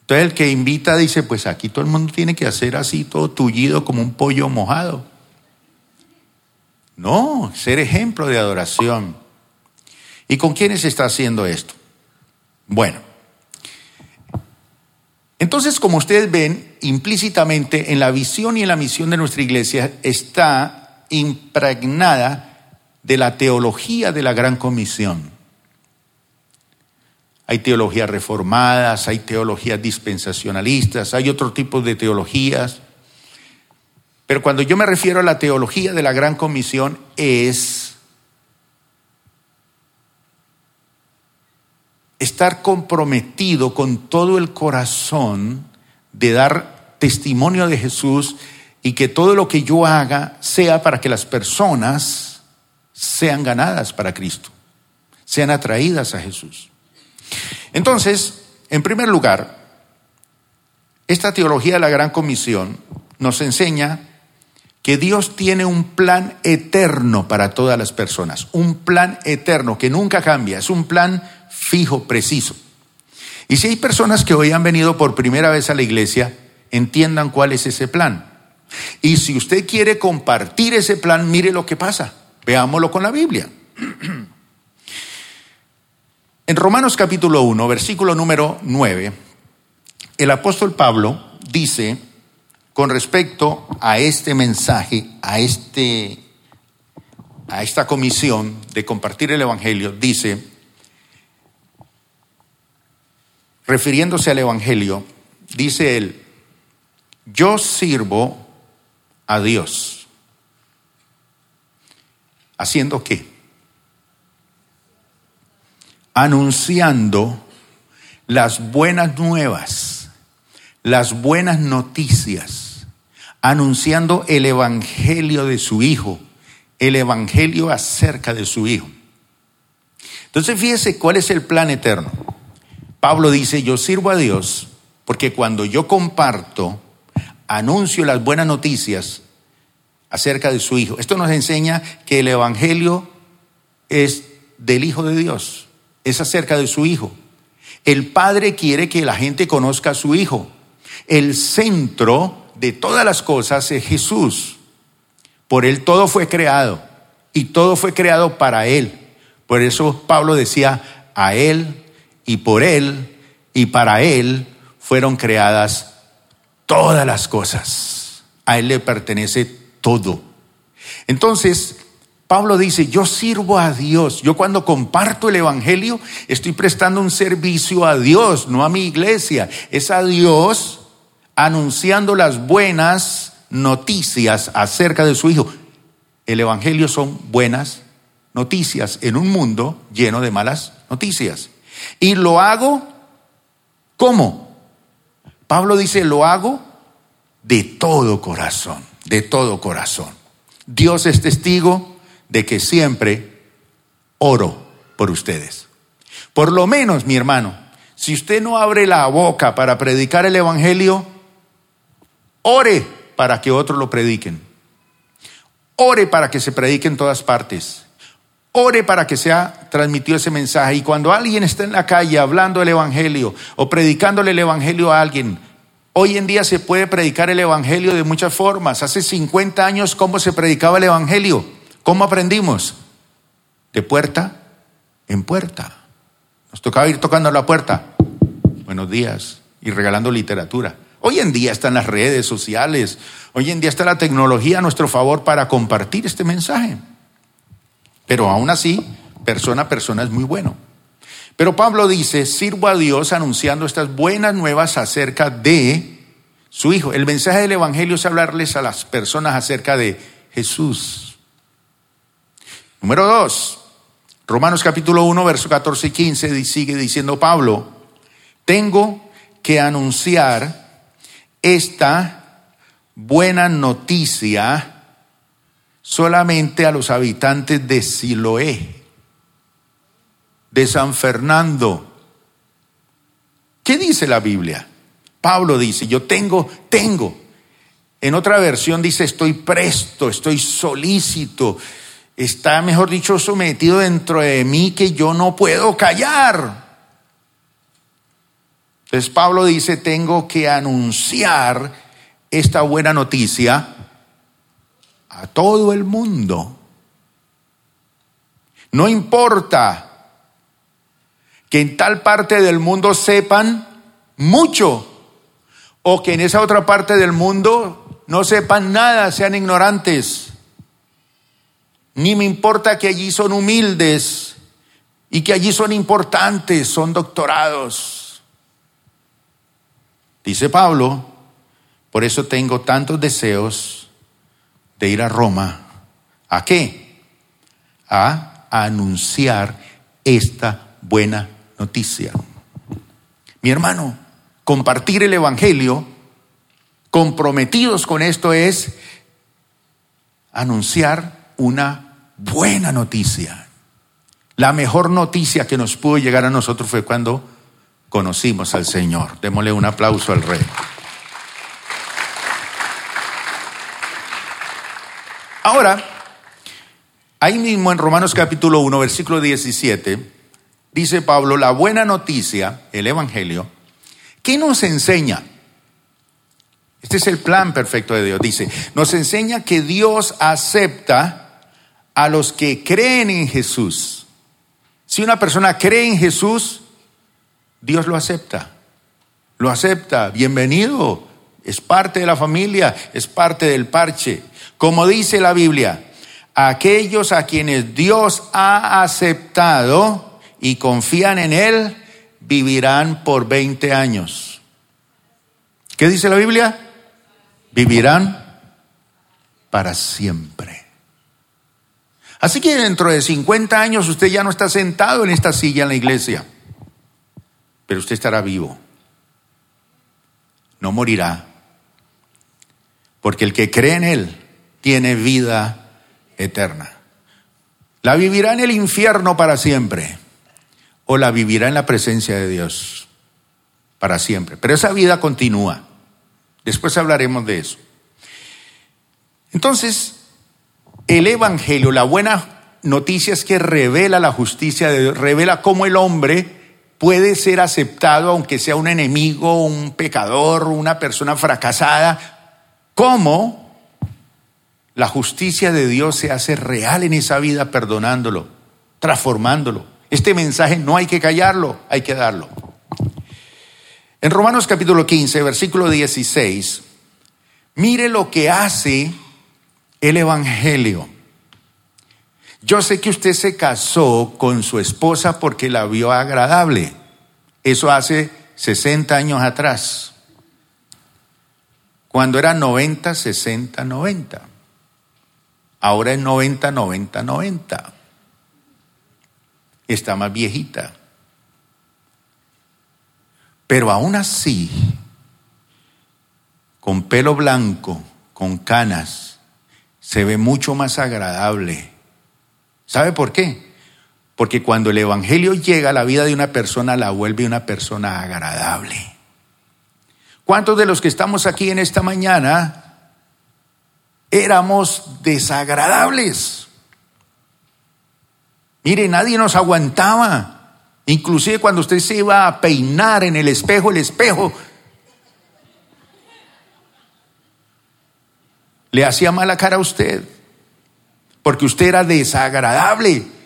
Entonces el que invita dice, pues aquí todo el mundo tiene que hacer así, todo tullido como un pollo mojado. No, ser ejemplo de adoración. ¿Y con quiénes está haciendo esto? Bueno, entonces como ustedes ven, implícitamente en la visión y en la misión de nuestra iglesia está impregnada de la teología de la gran comisión. Hay teologías reformadas, hay teologías dispensacionalistas, hay otro tipo de teologías. Pero cuando yo me refiero a la teología de la gran comisión es estar comprometido con todo el corazón de dar testimonio de Jesús y que todo lo que yo haga sea para que las personas sean ganadas para Cristo, sean atraídas a Jesús. Entonces, en primer lugar, esta teología de la gran comisión nos enseña que Dios tiene un plan eterno para todas las personas, un plan eterno que nunca cambia, es un plan fijo, preciso. Y si hay personas que hoy han venido por primera vez a la iglesia, entiendan cuál es ese plan. Y si usted quiere compartir ese plan, mire lo que pasa. Veámoslo con la Biblia. En Romanos capítulo 1, versículo número 9, el apóstol Pablo dice con respecto a este mensaje, a, este, a esta comisión de compartir el Evangelio, dice, refiriéndose al Evangelio, dice él, yo sirvo a Dios ¿Haciendo qué? Anunciando las buenas nuevas, las buenas noticias, anunciando el Evangelio de su Hijo, el Evangelio acerca de su Hijo. Entonces fíjese cuál es el plan eterno. Pablo dice, yo sirvo a Dios porque cuando yo comparto, anuncio las buenas noticias, acerca de su Hijo. Esto nos enseña que el Evangelio es del Hijo de Dios, es acerca de su Hijo. El Padre quiere que la gente conozca a su Hijo. El centro de todas las cosas es Jesús. Por Él todo fue creado y todo fue creado para Él. Por eso Pablo decía, a Él y por Él y para Él fueron creadas todas las cosas. A Él le pertenece todo. Entonces, Pablo dice, yo sirvo a Dios. Yo cuando comparto el Evangelio estoy prestando un servicio a Dios, no a mi iglesia. Es a Dios anunciando las buenas noticias acerca de su Hijo. El Evangelio son buenas noticias en un mundo lleno de malas noticias. Y lo hago, ¿cómo? Pablo dice, lo hago de todo corazón de todo corazón. Dios es testigo de que siempre oro por ustedes. Por lo menos, mi hermano, si usted no abre la boca para predicar el Evangelio, ore para que otros lo prediquen. ore para que se predique en todas partes. Ore para que sea transmitido ese mensaje. Y cuando alguien está en la calle hablando del Evangelio o predicándole el Evangelio a alguien, hoy en día se puede predicar el Evangelio de muchas formas. Hace 50 años, ¿cómo se predicaba el Evangelio? ¿Cómo aprendimos? De puerta en puerta. Nos tocaba ir tocando la puerta. Buenos días. Y regalando literatura. Hoy en día están las redes sociales. Hoy en día está la tecnología a nuestro favor para compartir este mensaje. Pero aún así, persona a persona es muy bueno. Pero Pablo dice, sirvo a Dios anunciando estas buenas nuevas acerca de su Hijo. El mensaje del Evangelio es hablarles a las personas acerca de Jesús. Número dos, Romanos capítulo 1, verso 14 y 15 sigue diciendo Pablo, tengo que anunciar esta buena noticia solamente a los habitantes de Siloé, de San Fernando. ¿Qué dice la Biblia? Pablo dice, yo tengo, tengo. En otra versión dice, estoy presto, estoy solícito, está, mejor dicho, sometido dentro de mí que yo no puedo callar. Entonces Pablo dice, tengo que anunciar esta buena noticia a todo el mundo. No importa que en tal parte del mundo sepan mucho o que en esa otra parte del mundo no sepan nada, sean ignorantes. Ni me importa que allí son humildes y que allí son importantes, son doctorados. Dice Pablo, por eso tengo tantos deseos de ir a Roma. ¿A qué? A anunciar esta buena noticia. Mi hermano, compartir el Evangelio, comprometidos con esto es anunciar una buena noticia. La mejor noticia que nos pudo llegar a nosotros fue cuando conocimos al Señor. Démosle un aplauso al Rey. Ahora, ahí mismo en Romanos capítulo 1, versículo 17, dice Pablo, la buena noticia, el Evangelio, ¿qué nos enseña? Este es el plan perfecto de Dios. Dice, nos enseña que Dios acepta a los que creen en Jesús. Si una persona cree en Jesús, Dios lo acepta. Lo acepta. Bienvenido. Es parte de la familia, es parte del parche. Como dice la Biblia, aquellos a quienes Dios ha aceptado y confían en Él, vivirán por 20 años. ¿Qué dice la Biblia? Vivirán para siempre. Así que dentro de 50 años usted ya no está sentado en esta silla en la iglesia, pero usted estará vivo. No morirá. Porque el que cree en Él tiene vida eterna. La vivirá en el infierno para siempre o la vivirá en la presencia de Dios para siempre. Pero esa vida continúa. Después hablaremos de eso. Entonces, el Evangelio, la buena noticia es que revela la justicia de Dios, revela cómo el hombre puede ser aceptado aunque sea un enemigo, un pecador, una persona fracasada, cómo la justicia de Dios se hace real en esa vida perdonándolo, transformándolo. Este mensaje no hay que callarlo, hay que darlo. En Romanos capítulo 15, versículo 16, mire lo que hace el Evangelio. Yo sé que usted se casó con su esposa porque la vio agradable. Eso hace 60 años atrás. Cuando era 90, 60, 90. Ahora es 90, 90, 90. Está más viejita. Pero aún así, con pelo blanco, con canas, se ve mucho más agradable. ¿Sabe por qué? Porque cuando el Evangelio llega a la vida de una persona, la vuelve una persona agradable. ¿Cuántos de los que estamos aquí en esta mañana éramos desagradables. Mire, nadie nos aguantaba. Inclusive cuando usted se iba a peinar en el espejo, el espejo le hacía mala cara a usted, porque usted era desagradable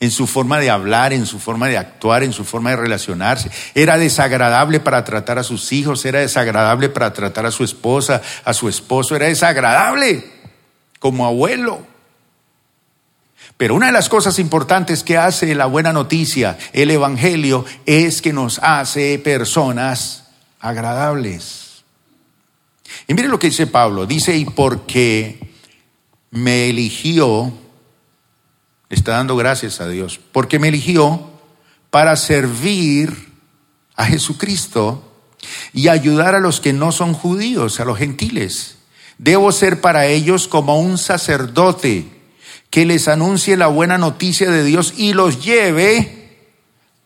en su forma de hablar, en su forma de actuar, en su forma de relacionarse. Era desagradable para tratar a sus hijos, era desagradable para tratar a su esposa, a su esposo, era desagradable como abuelo. Pero una de las cosas importantes que hace la buena noticia, el Evangelio, es que nos hace personas agradables. Y mire lo que dice Pablo, dice, y porque me eligió, está dando gracias a Dios, porque me eligió para servir a Jesucristo y ayudar a los que no son judíos, a los gentiles. Debo ser para ellos como un sacerdote que les anuncie la buena noticia de Dios y los lleve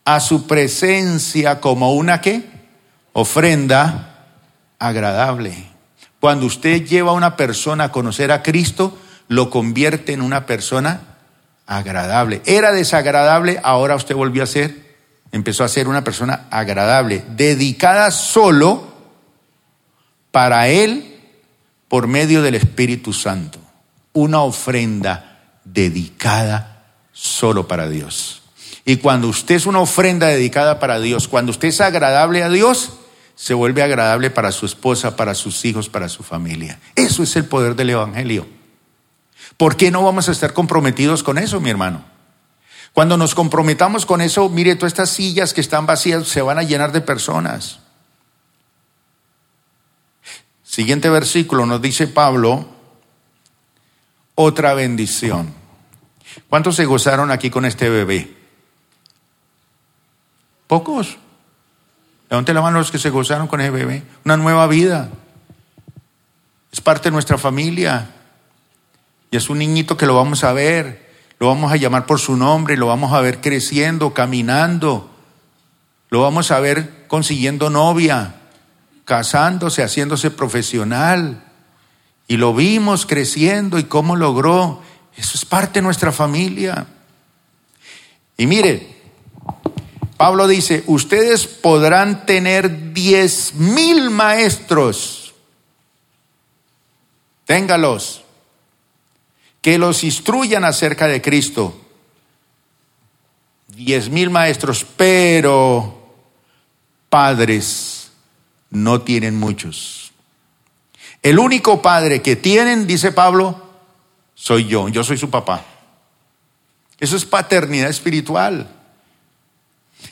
a su presencia como una qué? Ofrenda agradable. Cuando usted lleva a una persona a conocer a Cristo, lo convierte en una persona agradable. Era desagradable, ahora usted volvió a ser, empezó a ser una persona agradable, dedicada solo para Él por medio del Espíritu Santo. Una ofrenda dedicada solo para Dios. Y cuando usted es una ofrenda dedicada para Dios, cuando usted es agradable a Dios, se vuelve agradable para su esposa, para sus hijos, para su familia. Eso es el poder del Evangelio. ¿Por qué no vamos a estar comprometidos con eso, mi hermano? Cuando nos comprometamos con eso, mire, todas estas sillas que están vacías se van a llenar de personas. Siguiente versículo nos dice Pablo, otra bendición. ¿Cuántos se gozaron aquí con este bebé? Pocos. dónde la mano los que se gozaron con ese bebé. Una nueva vida. Es parte de nuestra familia. Es un niñito que lo vamos a ver. Lo vamos a llamar por su nombre. Lo vamos a ver creciendo, caminando. Lo vamos a ver consiguiendo novia, casándose, haciéndose profesional. Y lo vimos creciendo y cómo logró. Eso es parte de nuestra familia. Y mire, Pablo dice, ustedes podrán tener diez mil maestros. Téngalos. Que los instruyan acerca de Cristo. Diez mil maestros, pero padres no tienen muchos. El único padre que tienen, dice Pablo, soy yo, yo soy su papá. Eso es paternidad espiritual.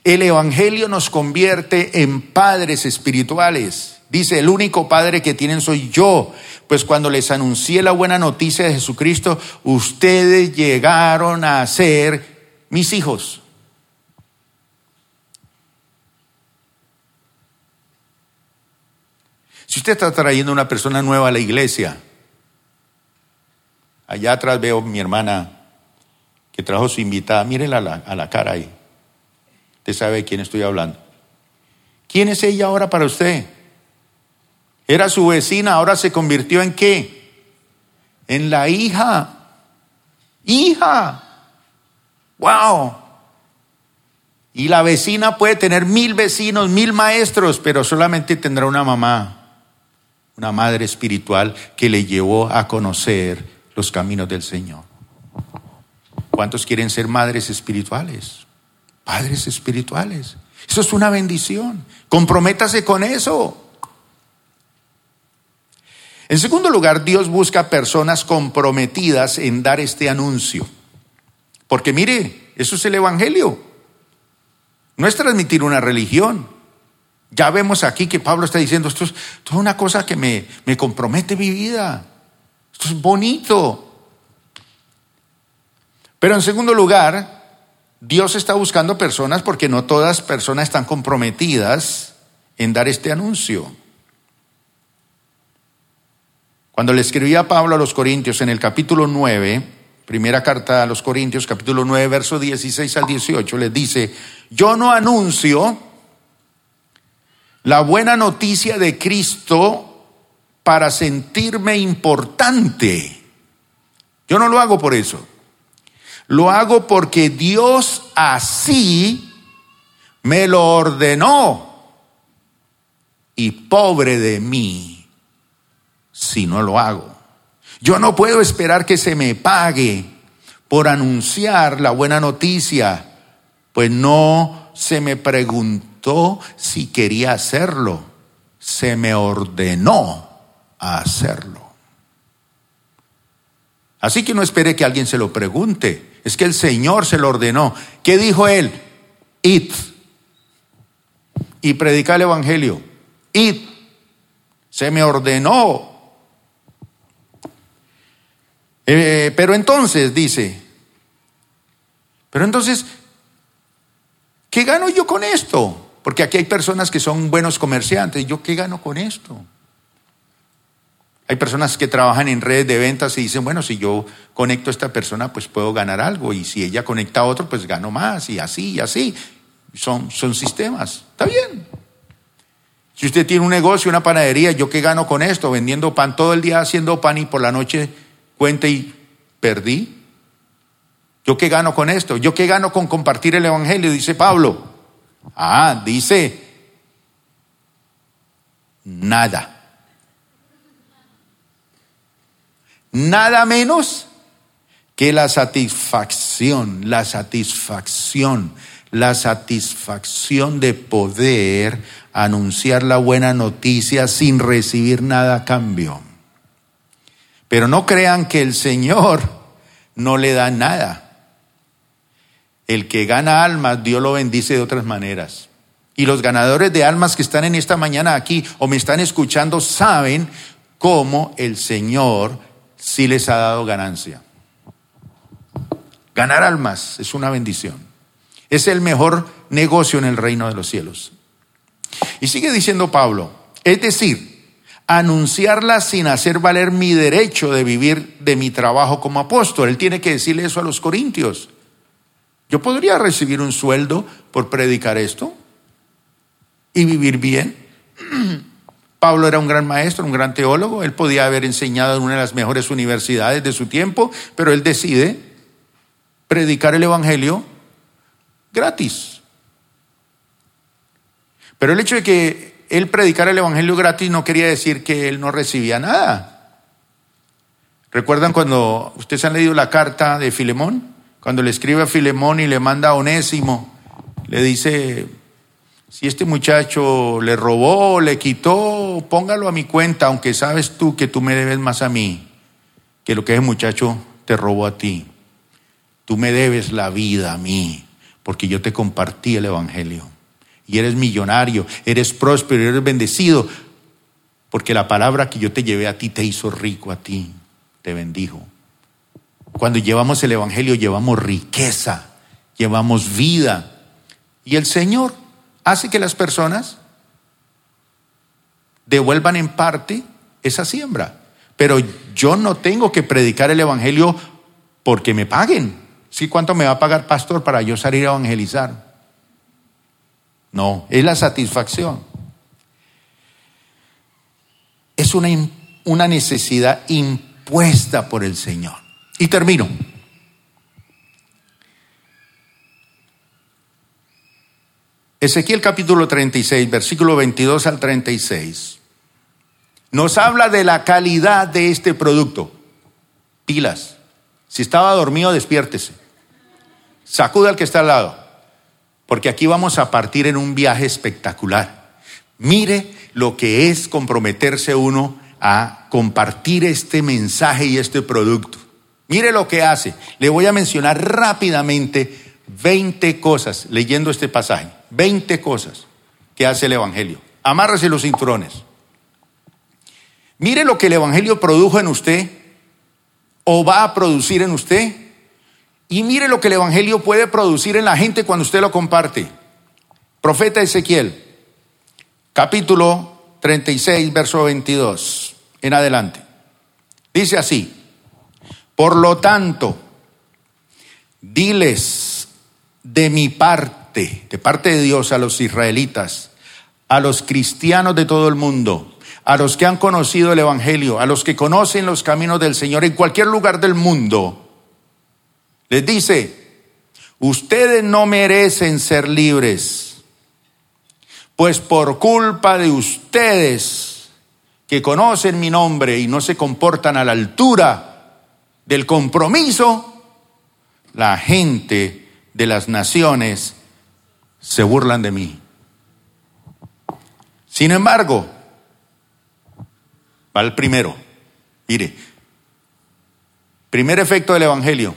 El Evangelio nos convierte en padres espirituales. Dice, el único padre que tienen soy yo. Pues cuando les anuncié la buena noticia de Jesucristo, ustedes llegaron a ser mis hijos. Si usted está trayendo una persona nueva a la iglesia, allá atrás veo a mi hermana que trajo su invitada, mírela a la, a la cara ahí. Usted sabe de quién estoy hablando. ¿Quién es ella ahora para usted? Era su vecina, ahora se convirtió en qué? En la hija. Hija. Wow. Y la vecina puede tener mil vecinos, mil maestros, pero solamente tendrá una mamá una madre espiritual que le llevó a conocer los caminos del Señor. ¿Cuántos quieren ser madres espirituales? Padres espirituales. Eso es una bendición. Comprométase con eso. En segundo lugar, Dios busca personas comprometidas en dar este anuncio. Porque mire, eso es el Evangelio. No es transmitir una religión. Ya vemos aquí que Pablo está diciendo, esto es, una cosa que me, me compromete mi vida. Esto es bonito. Pero en segundo lugar, Dios está buscando personas porque no todas personas están comprometidas en dar este anuncio. Cuando le escribía Pablo a los Corintios en el capítulo 9, primera carta a los Corintios, capítulo 9, verso 16 al 18, les dice, yo no anuncio la buena noticia de Cristo para sentirme importante. Yo no lo hago por eso. Lo hago porque Dios así me lo ordenó. Y pobre de mí si no lo hago. Yo no puedo esperar que se me pague por anunciar la buena noticia, pues no se me preguntó si quería hacerlo, se me ordenó hacerlo. Así que no espere que alguien se lo pregunte, es que el Señor se lo ordenó. ¿Qué dijo él? Id y predica el Evangelio. Id, se me ordenó. Eh, pero entonces dice, pero entonces, ¿qué gano yo con esto? Porque aquí hay personas que son buenos comerciantes. ¿Yo qué gano con esto? Hay personas que trabajan en redes de ventas y dicen, bueno, si yo conecto a esta persona, pues puedo ganar algo. Y si ella conecta a otro, pues gano más. Y así, y así. Son, son sistemas. Está bien. Si usted tiene un negocio, una panadería, ¿yo qué gano con esto? Vendiendo pan todo el día, haciendo pan y por la noche y perdí. ¿Yo qué gano con esto? ¿Yo qué gano con compartir el Evangelio? Dice Pablo. Ah, dice, nada. Nada menos que la satisfacción, la satisfacción, la satisfacción de poder anunciar la buena noticia sin recibir nada a cambio. Pero no crean que el Señor no le da nada. El que gana almas, Dios lo bendice de otras maneras. Y los ganadores de almas que están en esta mañana aquí o me están escuchando saben cómo el Señor sí les ha dado ganancia. Ganar almas es una bendición. Es el mejor negocio en el reino de los cielos. Y sigue diciendo Pablo, es decir, anunciarla sin hacer valer mi derecho de vivir de mi trabajo como apóstol. Él tiene que decirle eso a los corintios. Yo podría recibir un sueldo por predicar esto y vivir bien. Pablo era un gran maestro, un gran teólogo, él podía haber enseñado en una de las mejores universidades de su tiempo, pero él decide predicar el Evangelio gratis. Pero el hecho de que él predicara el Evangelio gratis no quería decir que él no recibía nada. ¿Recuerdan cuando ustedes han leído la carta de Filemón? Cuando le escribe a Filemón y le manda a Onésimo, le dice, si este muchacho le robó, le quitó, póngalo a mi cuenta, aunque sabes tú que tú me debes más a mí que lo que ese muchacho te robó a ti. Tú me debes la vida a mí, porque yo te compartí el Evangelio. Y eres millonario, eres próspero, eres bendecido, porque la palabra que yo te llevé a ti te hizo rico a ti, te bendijo. Cuando llevamos el Evangelio llevamos riqueza, llevamos vida. Y el Señor hace que las personas devuelvan en parte esa siembra. Pero yo no tengo que predicar el Evangelio porque me paguen. ¿Sí cuánto me va a pagar pastor para yo salir a evangelizar? No, es la satisfacción. Es una, una necesidad impuesta por el Señor. Y termino. Ezequiel capítulo 36, versículo 22 al 36, nos habla de la calidad de este producto. Pilas. Si estaba dormido, despiértese. Sacude al que está al lado, porque aquí vamos a partir en un viaje espectacular. Mire lo que es comprometerse uno a compartir este mensaje y este producto. Mire lo que hace. Le voy a mencionar rápidamente 20 cosas leyendo este pasaje. 20 cosas que hace el Evangelio. Amárrese los cinturones. Mire lo que el Evangelio produjo en usted o va a producir en usted. Y mire lo que el Evangelio puede producir en la gente cuando usted lo comparte. Profeta Ezequiel, capítulo 36, verso 22, en adelante. Dice así, por lo tanto, diles de mi parte, de parte de Dios a los israelitas, a los cristianos de todo el mundo, a los que han conocido el Evangelio, a los que conocen los caminos del Señor en cualquier lugar del mundo, les dice, ustedes no merecen ser libres, pues por culpa de ustedes que conocen mi nombre y no se comportan a la altura del compromiso, la gente de las naciones se burlan de mí. Sin embargo, va el primero. Mire, primer efecto del Evangelio,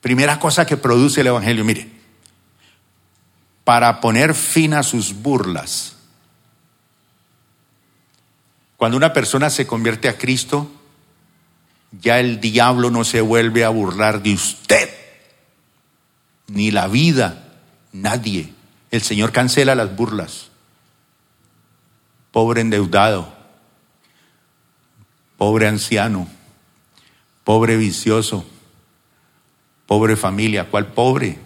primera cosa que produce el Evangelio, mire, para poner fin a sus burlas. Cuando una persona se convierte a Cristo, ya el diablo no se vuelve a burlar de usted, ni la vida, nadie. El Señor cancela las burlas. Pobre endeudado, pobre anciano, pobre vicioso, pobre familia. ¿Cuál pobre?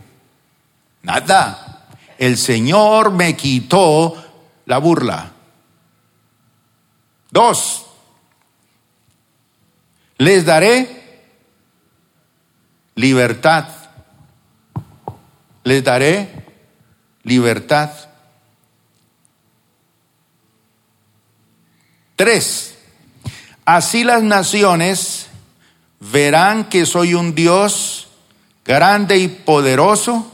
Nada. El Señor me quitó la burla. Dos, les daré libertad. Les daré libertad. Tres, así las naciones verán que soy un Dios grande y poderoso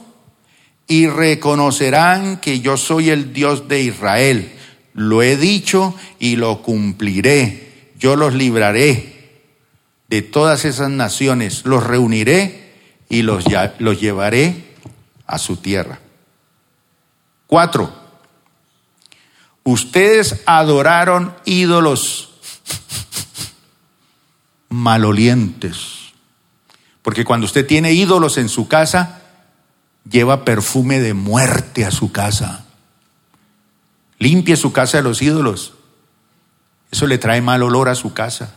y reconocerán que yo soy el Dios de Israel. Lo he dicho y lo cumpliré. Yo los libraré de todas esas naciones, los reuniré y los, los llevaré a su tierra. Cuatro, ustedes adoraron ídolos malolientes, porque cuando usted tiene ídolos en su casa, lleva perfume de muerte a su casa. Limpie su casa de los ídolos. Eso le trae mal olor a su casa.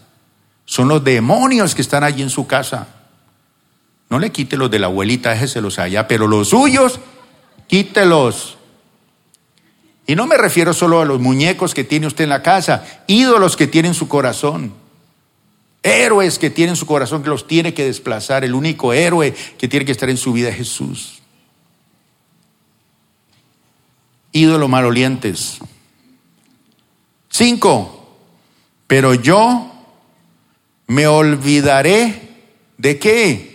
Son los demonios que están allí en su casa. No le quite los de la abuelita, déjeselos allá, pero los suyos, quítelos. Y no me refiero solo a los muñecos que tiene usted en la casa, ídolos que tiene en su corazón. Héroes que tiene en su corazón que los tiene que desplazar. El único héroe que tiene que estar en su vida es Jesús. Ídolos malolientes. Cinco, pero yo me olvidaré de qué.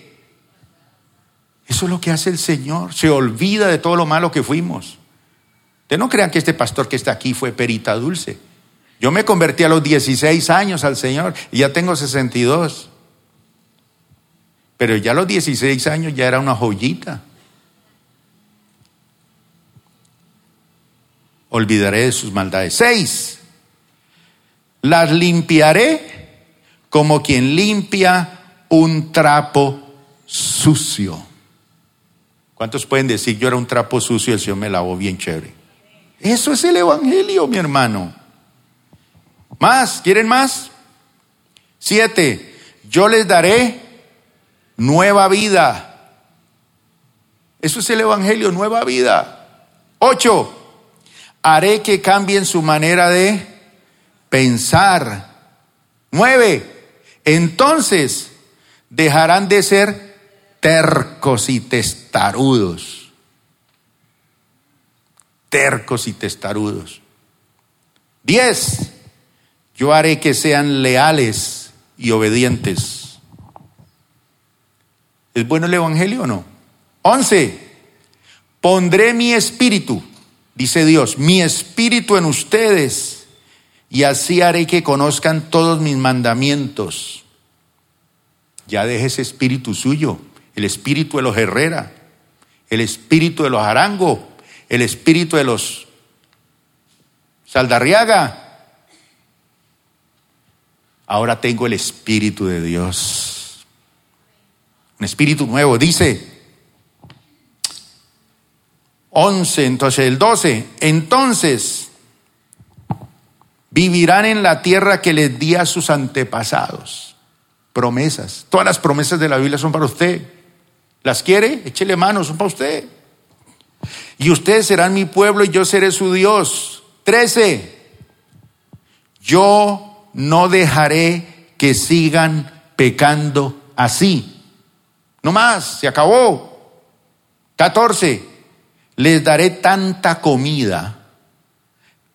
Eso es lo que hace el Señor. Se olvida de todo lo malo que fuimos. Ustedes no crean que este pastor que está aquí fue perita dulce. Yo me convertí a los 16 años al Señor y ya tengo 62. Pero ya a los 16 años ya era una joyita. Olvidaré de sus maldades. Seis. Las limpiaré como quien limpia un trapo sucio. ¿Cuántos pueden decir yo era un trapo sucio y el Señor me lavó bien chévere? Eso es el Evangelio, mi hermano. Más, ¿quieren más? Siete, yo les daré nueva vida. Eso es el Evangelio, nueva vida. Ocho, haré que cambien su manera de pensar. Nueve, entonces dejarán de ser tercos y testarudos. Tercos y testarudos. Diez, yo haré que sean leales y obedientes. ¿Es bueno el Evangelio o no? Once, pondré mi espíritu, dice Dios, mi espíritu en ustedes y así haré que conozcan todos mis mandamientos. Ya deje ese espíritu suyo, el espíritu de los Herrera, el espíritu de los Arango, el espíritu de los Saldarriaga. Ahora tengo el espíritu de Dios. Un espíritu nuevo, dice. 11, entonces el 12. Entonces Vivirán en la tierra que les di a sus antepasados. Promesas. Todas las promesas de la Biblia son para usted. ¿Las quiere? Échele mano, son para usted. Y ustedes serán mi pueblo y yo seré su Dios. Trece. yo no dejaré que sigan pecando así. No más, se acabó. 14. Les daré tanta comida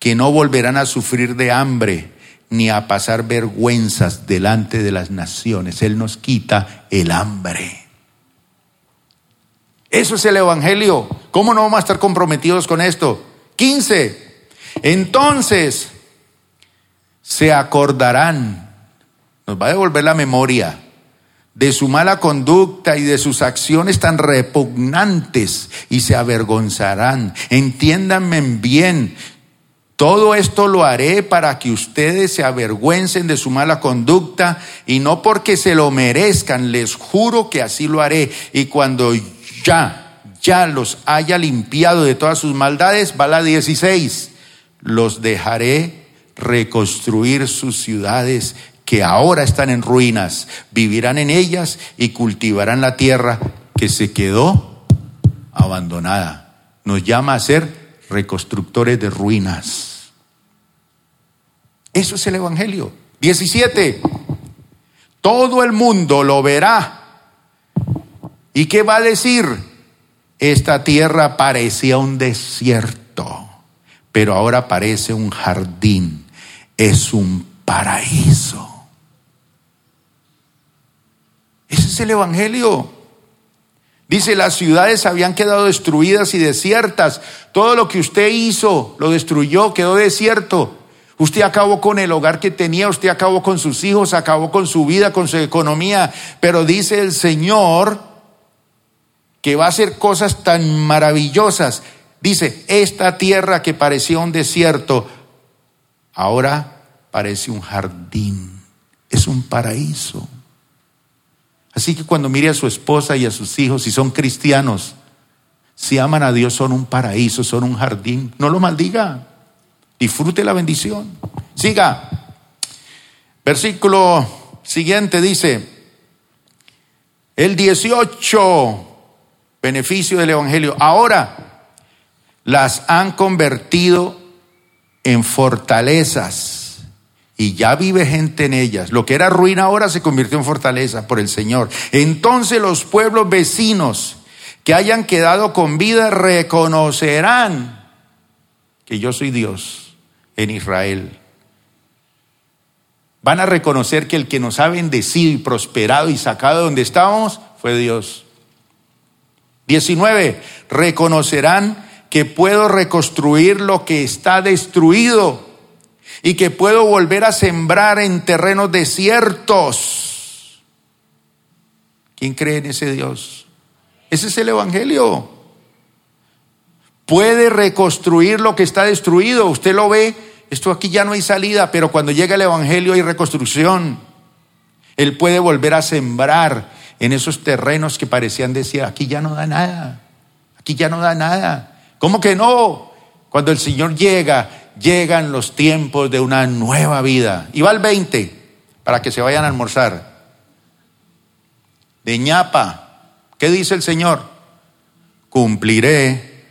que no volverán a sufrir de hambre ni a pasar vergüenzas delante de las naciones. Él nos quita el hambre. Eso es el Evangelio. ¿Cómo no vamos a estar comprometidos con esto? 15. Entonces se acordarán, nos va a devolver la memoria de su mala conducta y de sus acciones tan repugnantes y se avergonzarán. Entiéndanme bien, todo esto lo haré para que ustedes se avergüencen de su mala conducta y no porque se lo merezcan, les juro que así lo haré. Y cuando ya, ya los haya limpiado de todas sus maldades, va la 16, los dejaré reconstruir sus ciudades que ahora están en ruinas, vivirán en ellas y cultivarán la tierra que se quedó abandonada. Nos llama a ser reconstructores de ruinas. Eso es el Evangelio. 17. Todo el mundo lo verá. ¿Y qué va a decir? Esta tierra parecía un desierto, pero ahora parece un jardín. Es un paraíso. Ese es el Evangelio. Dice, las ciudades habían quedado destruidas y desiertas. Todo lo que usted hizo lo destruyó, quedó desierto. Usted acabó con el hogar que tenía, usted acabó con sus hijos, acabó con su vida, con su economía. Pero dice el Señor que va a hacer cosas tan maravillosas. Dice, esta tierra que parecía un desierto, ahora parece un jardín, es un paraíso. Así que cuando mire a su esposa y a sus hijos, si son cristianos, si aman a Dios, son un paraíso, son un jardín. No lo maldiga. Disfrute la bendición. Siga. Versículo siguiente dice, el 18, beneficio del Evangelio. Ahora las han convertido en fortalezas y ya vive gente en ellas. Lo que era ruina ahora se convirtió en fortaleza por el Señor. Entonces los pueblos vecinos que hayan quedado con vida reconocerán que yo soy Dios en Israel. Van a reconocer que el que nos ha bendecido y prosperado y sacado de donde estábamos fue Dios. 19. Reconocerán que puedo reconstruir lo que está destruido y que puedo volver a sembrar en terrenos desiertos. ¿Quién cree en ese Dios? Ese es el Evangelio. Puede reconstruir lo que está destruido. Usted lo ve, esto aquí ya no hay salida, pero cuando llega el Evangelio hay reconstrucción. Él puede volver a sembrar en esos terrenos que parecían decir, aquí ya no da nada, aquí ya no da nada. ¿Cómo que no? Cuando el Señor llega llegan los tiempos de una nueva vida. Y va al 20 para que se vayan a almorzar. De ñapa, ¿qué dice el Señor? Cumpliré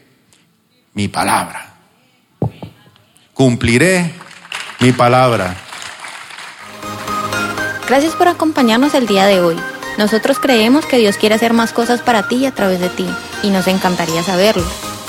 mi palabra. Cumpliré mi palabra. Gracias por acompañarnos el día de hoy. Nosotros creemos que Dios quiere hacer más cosas para ti y a través de ti, y nos encantaría saberlo.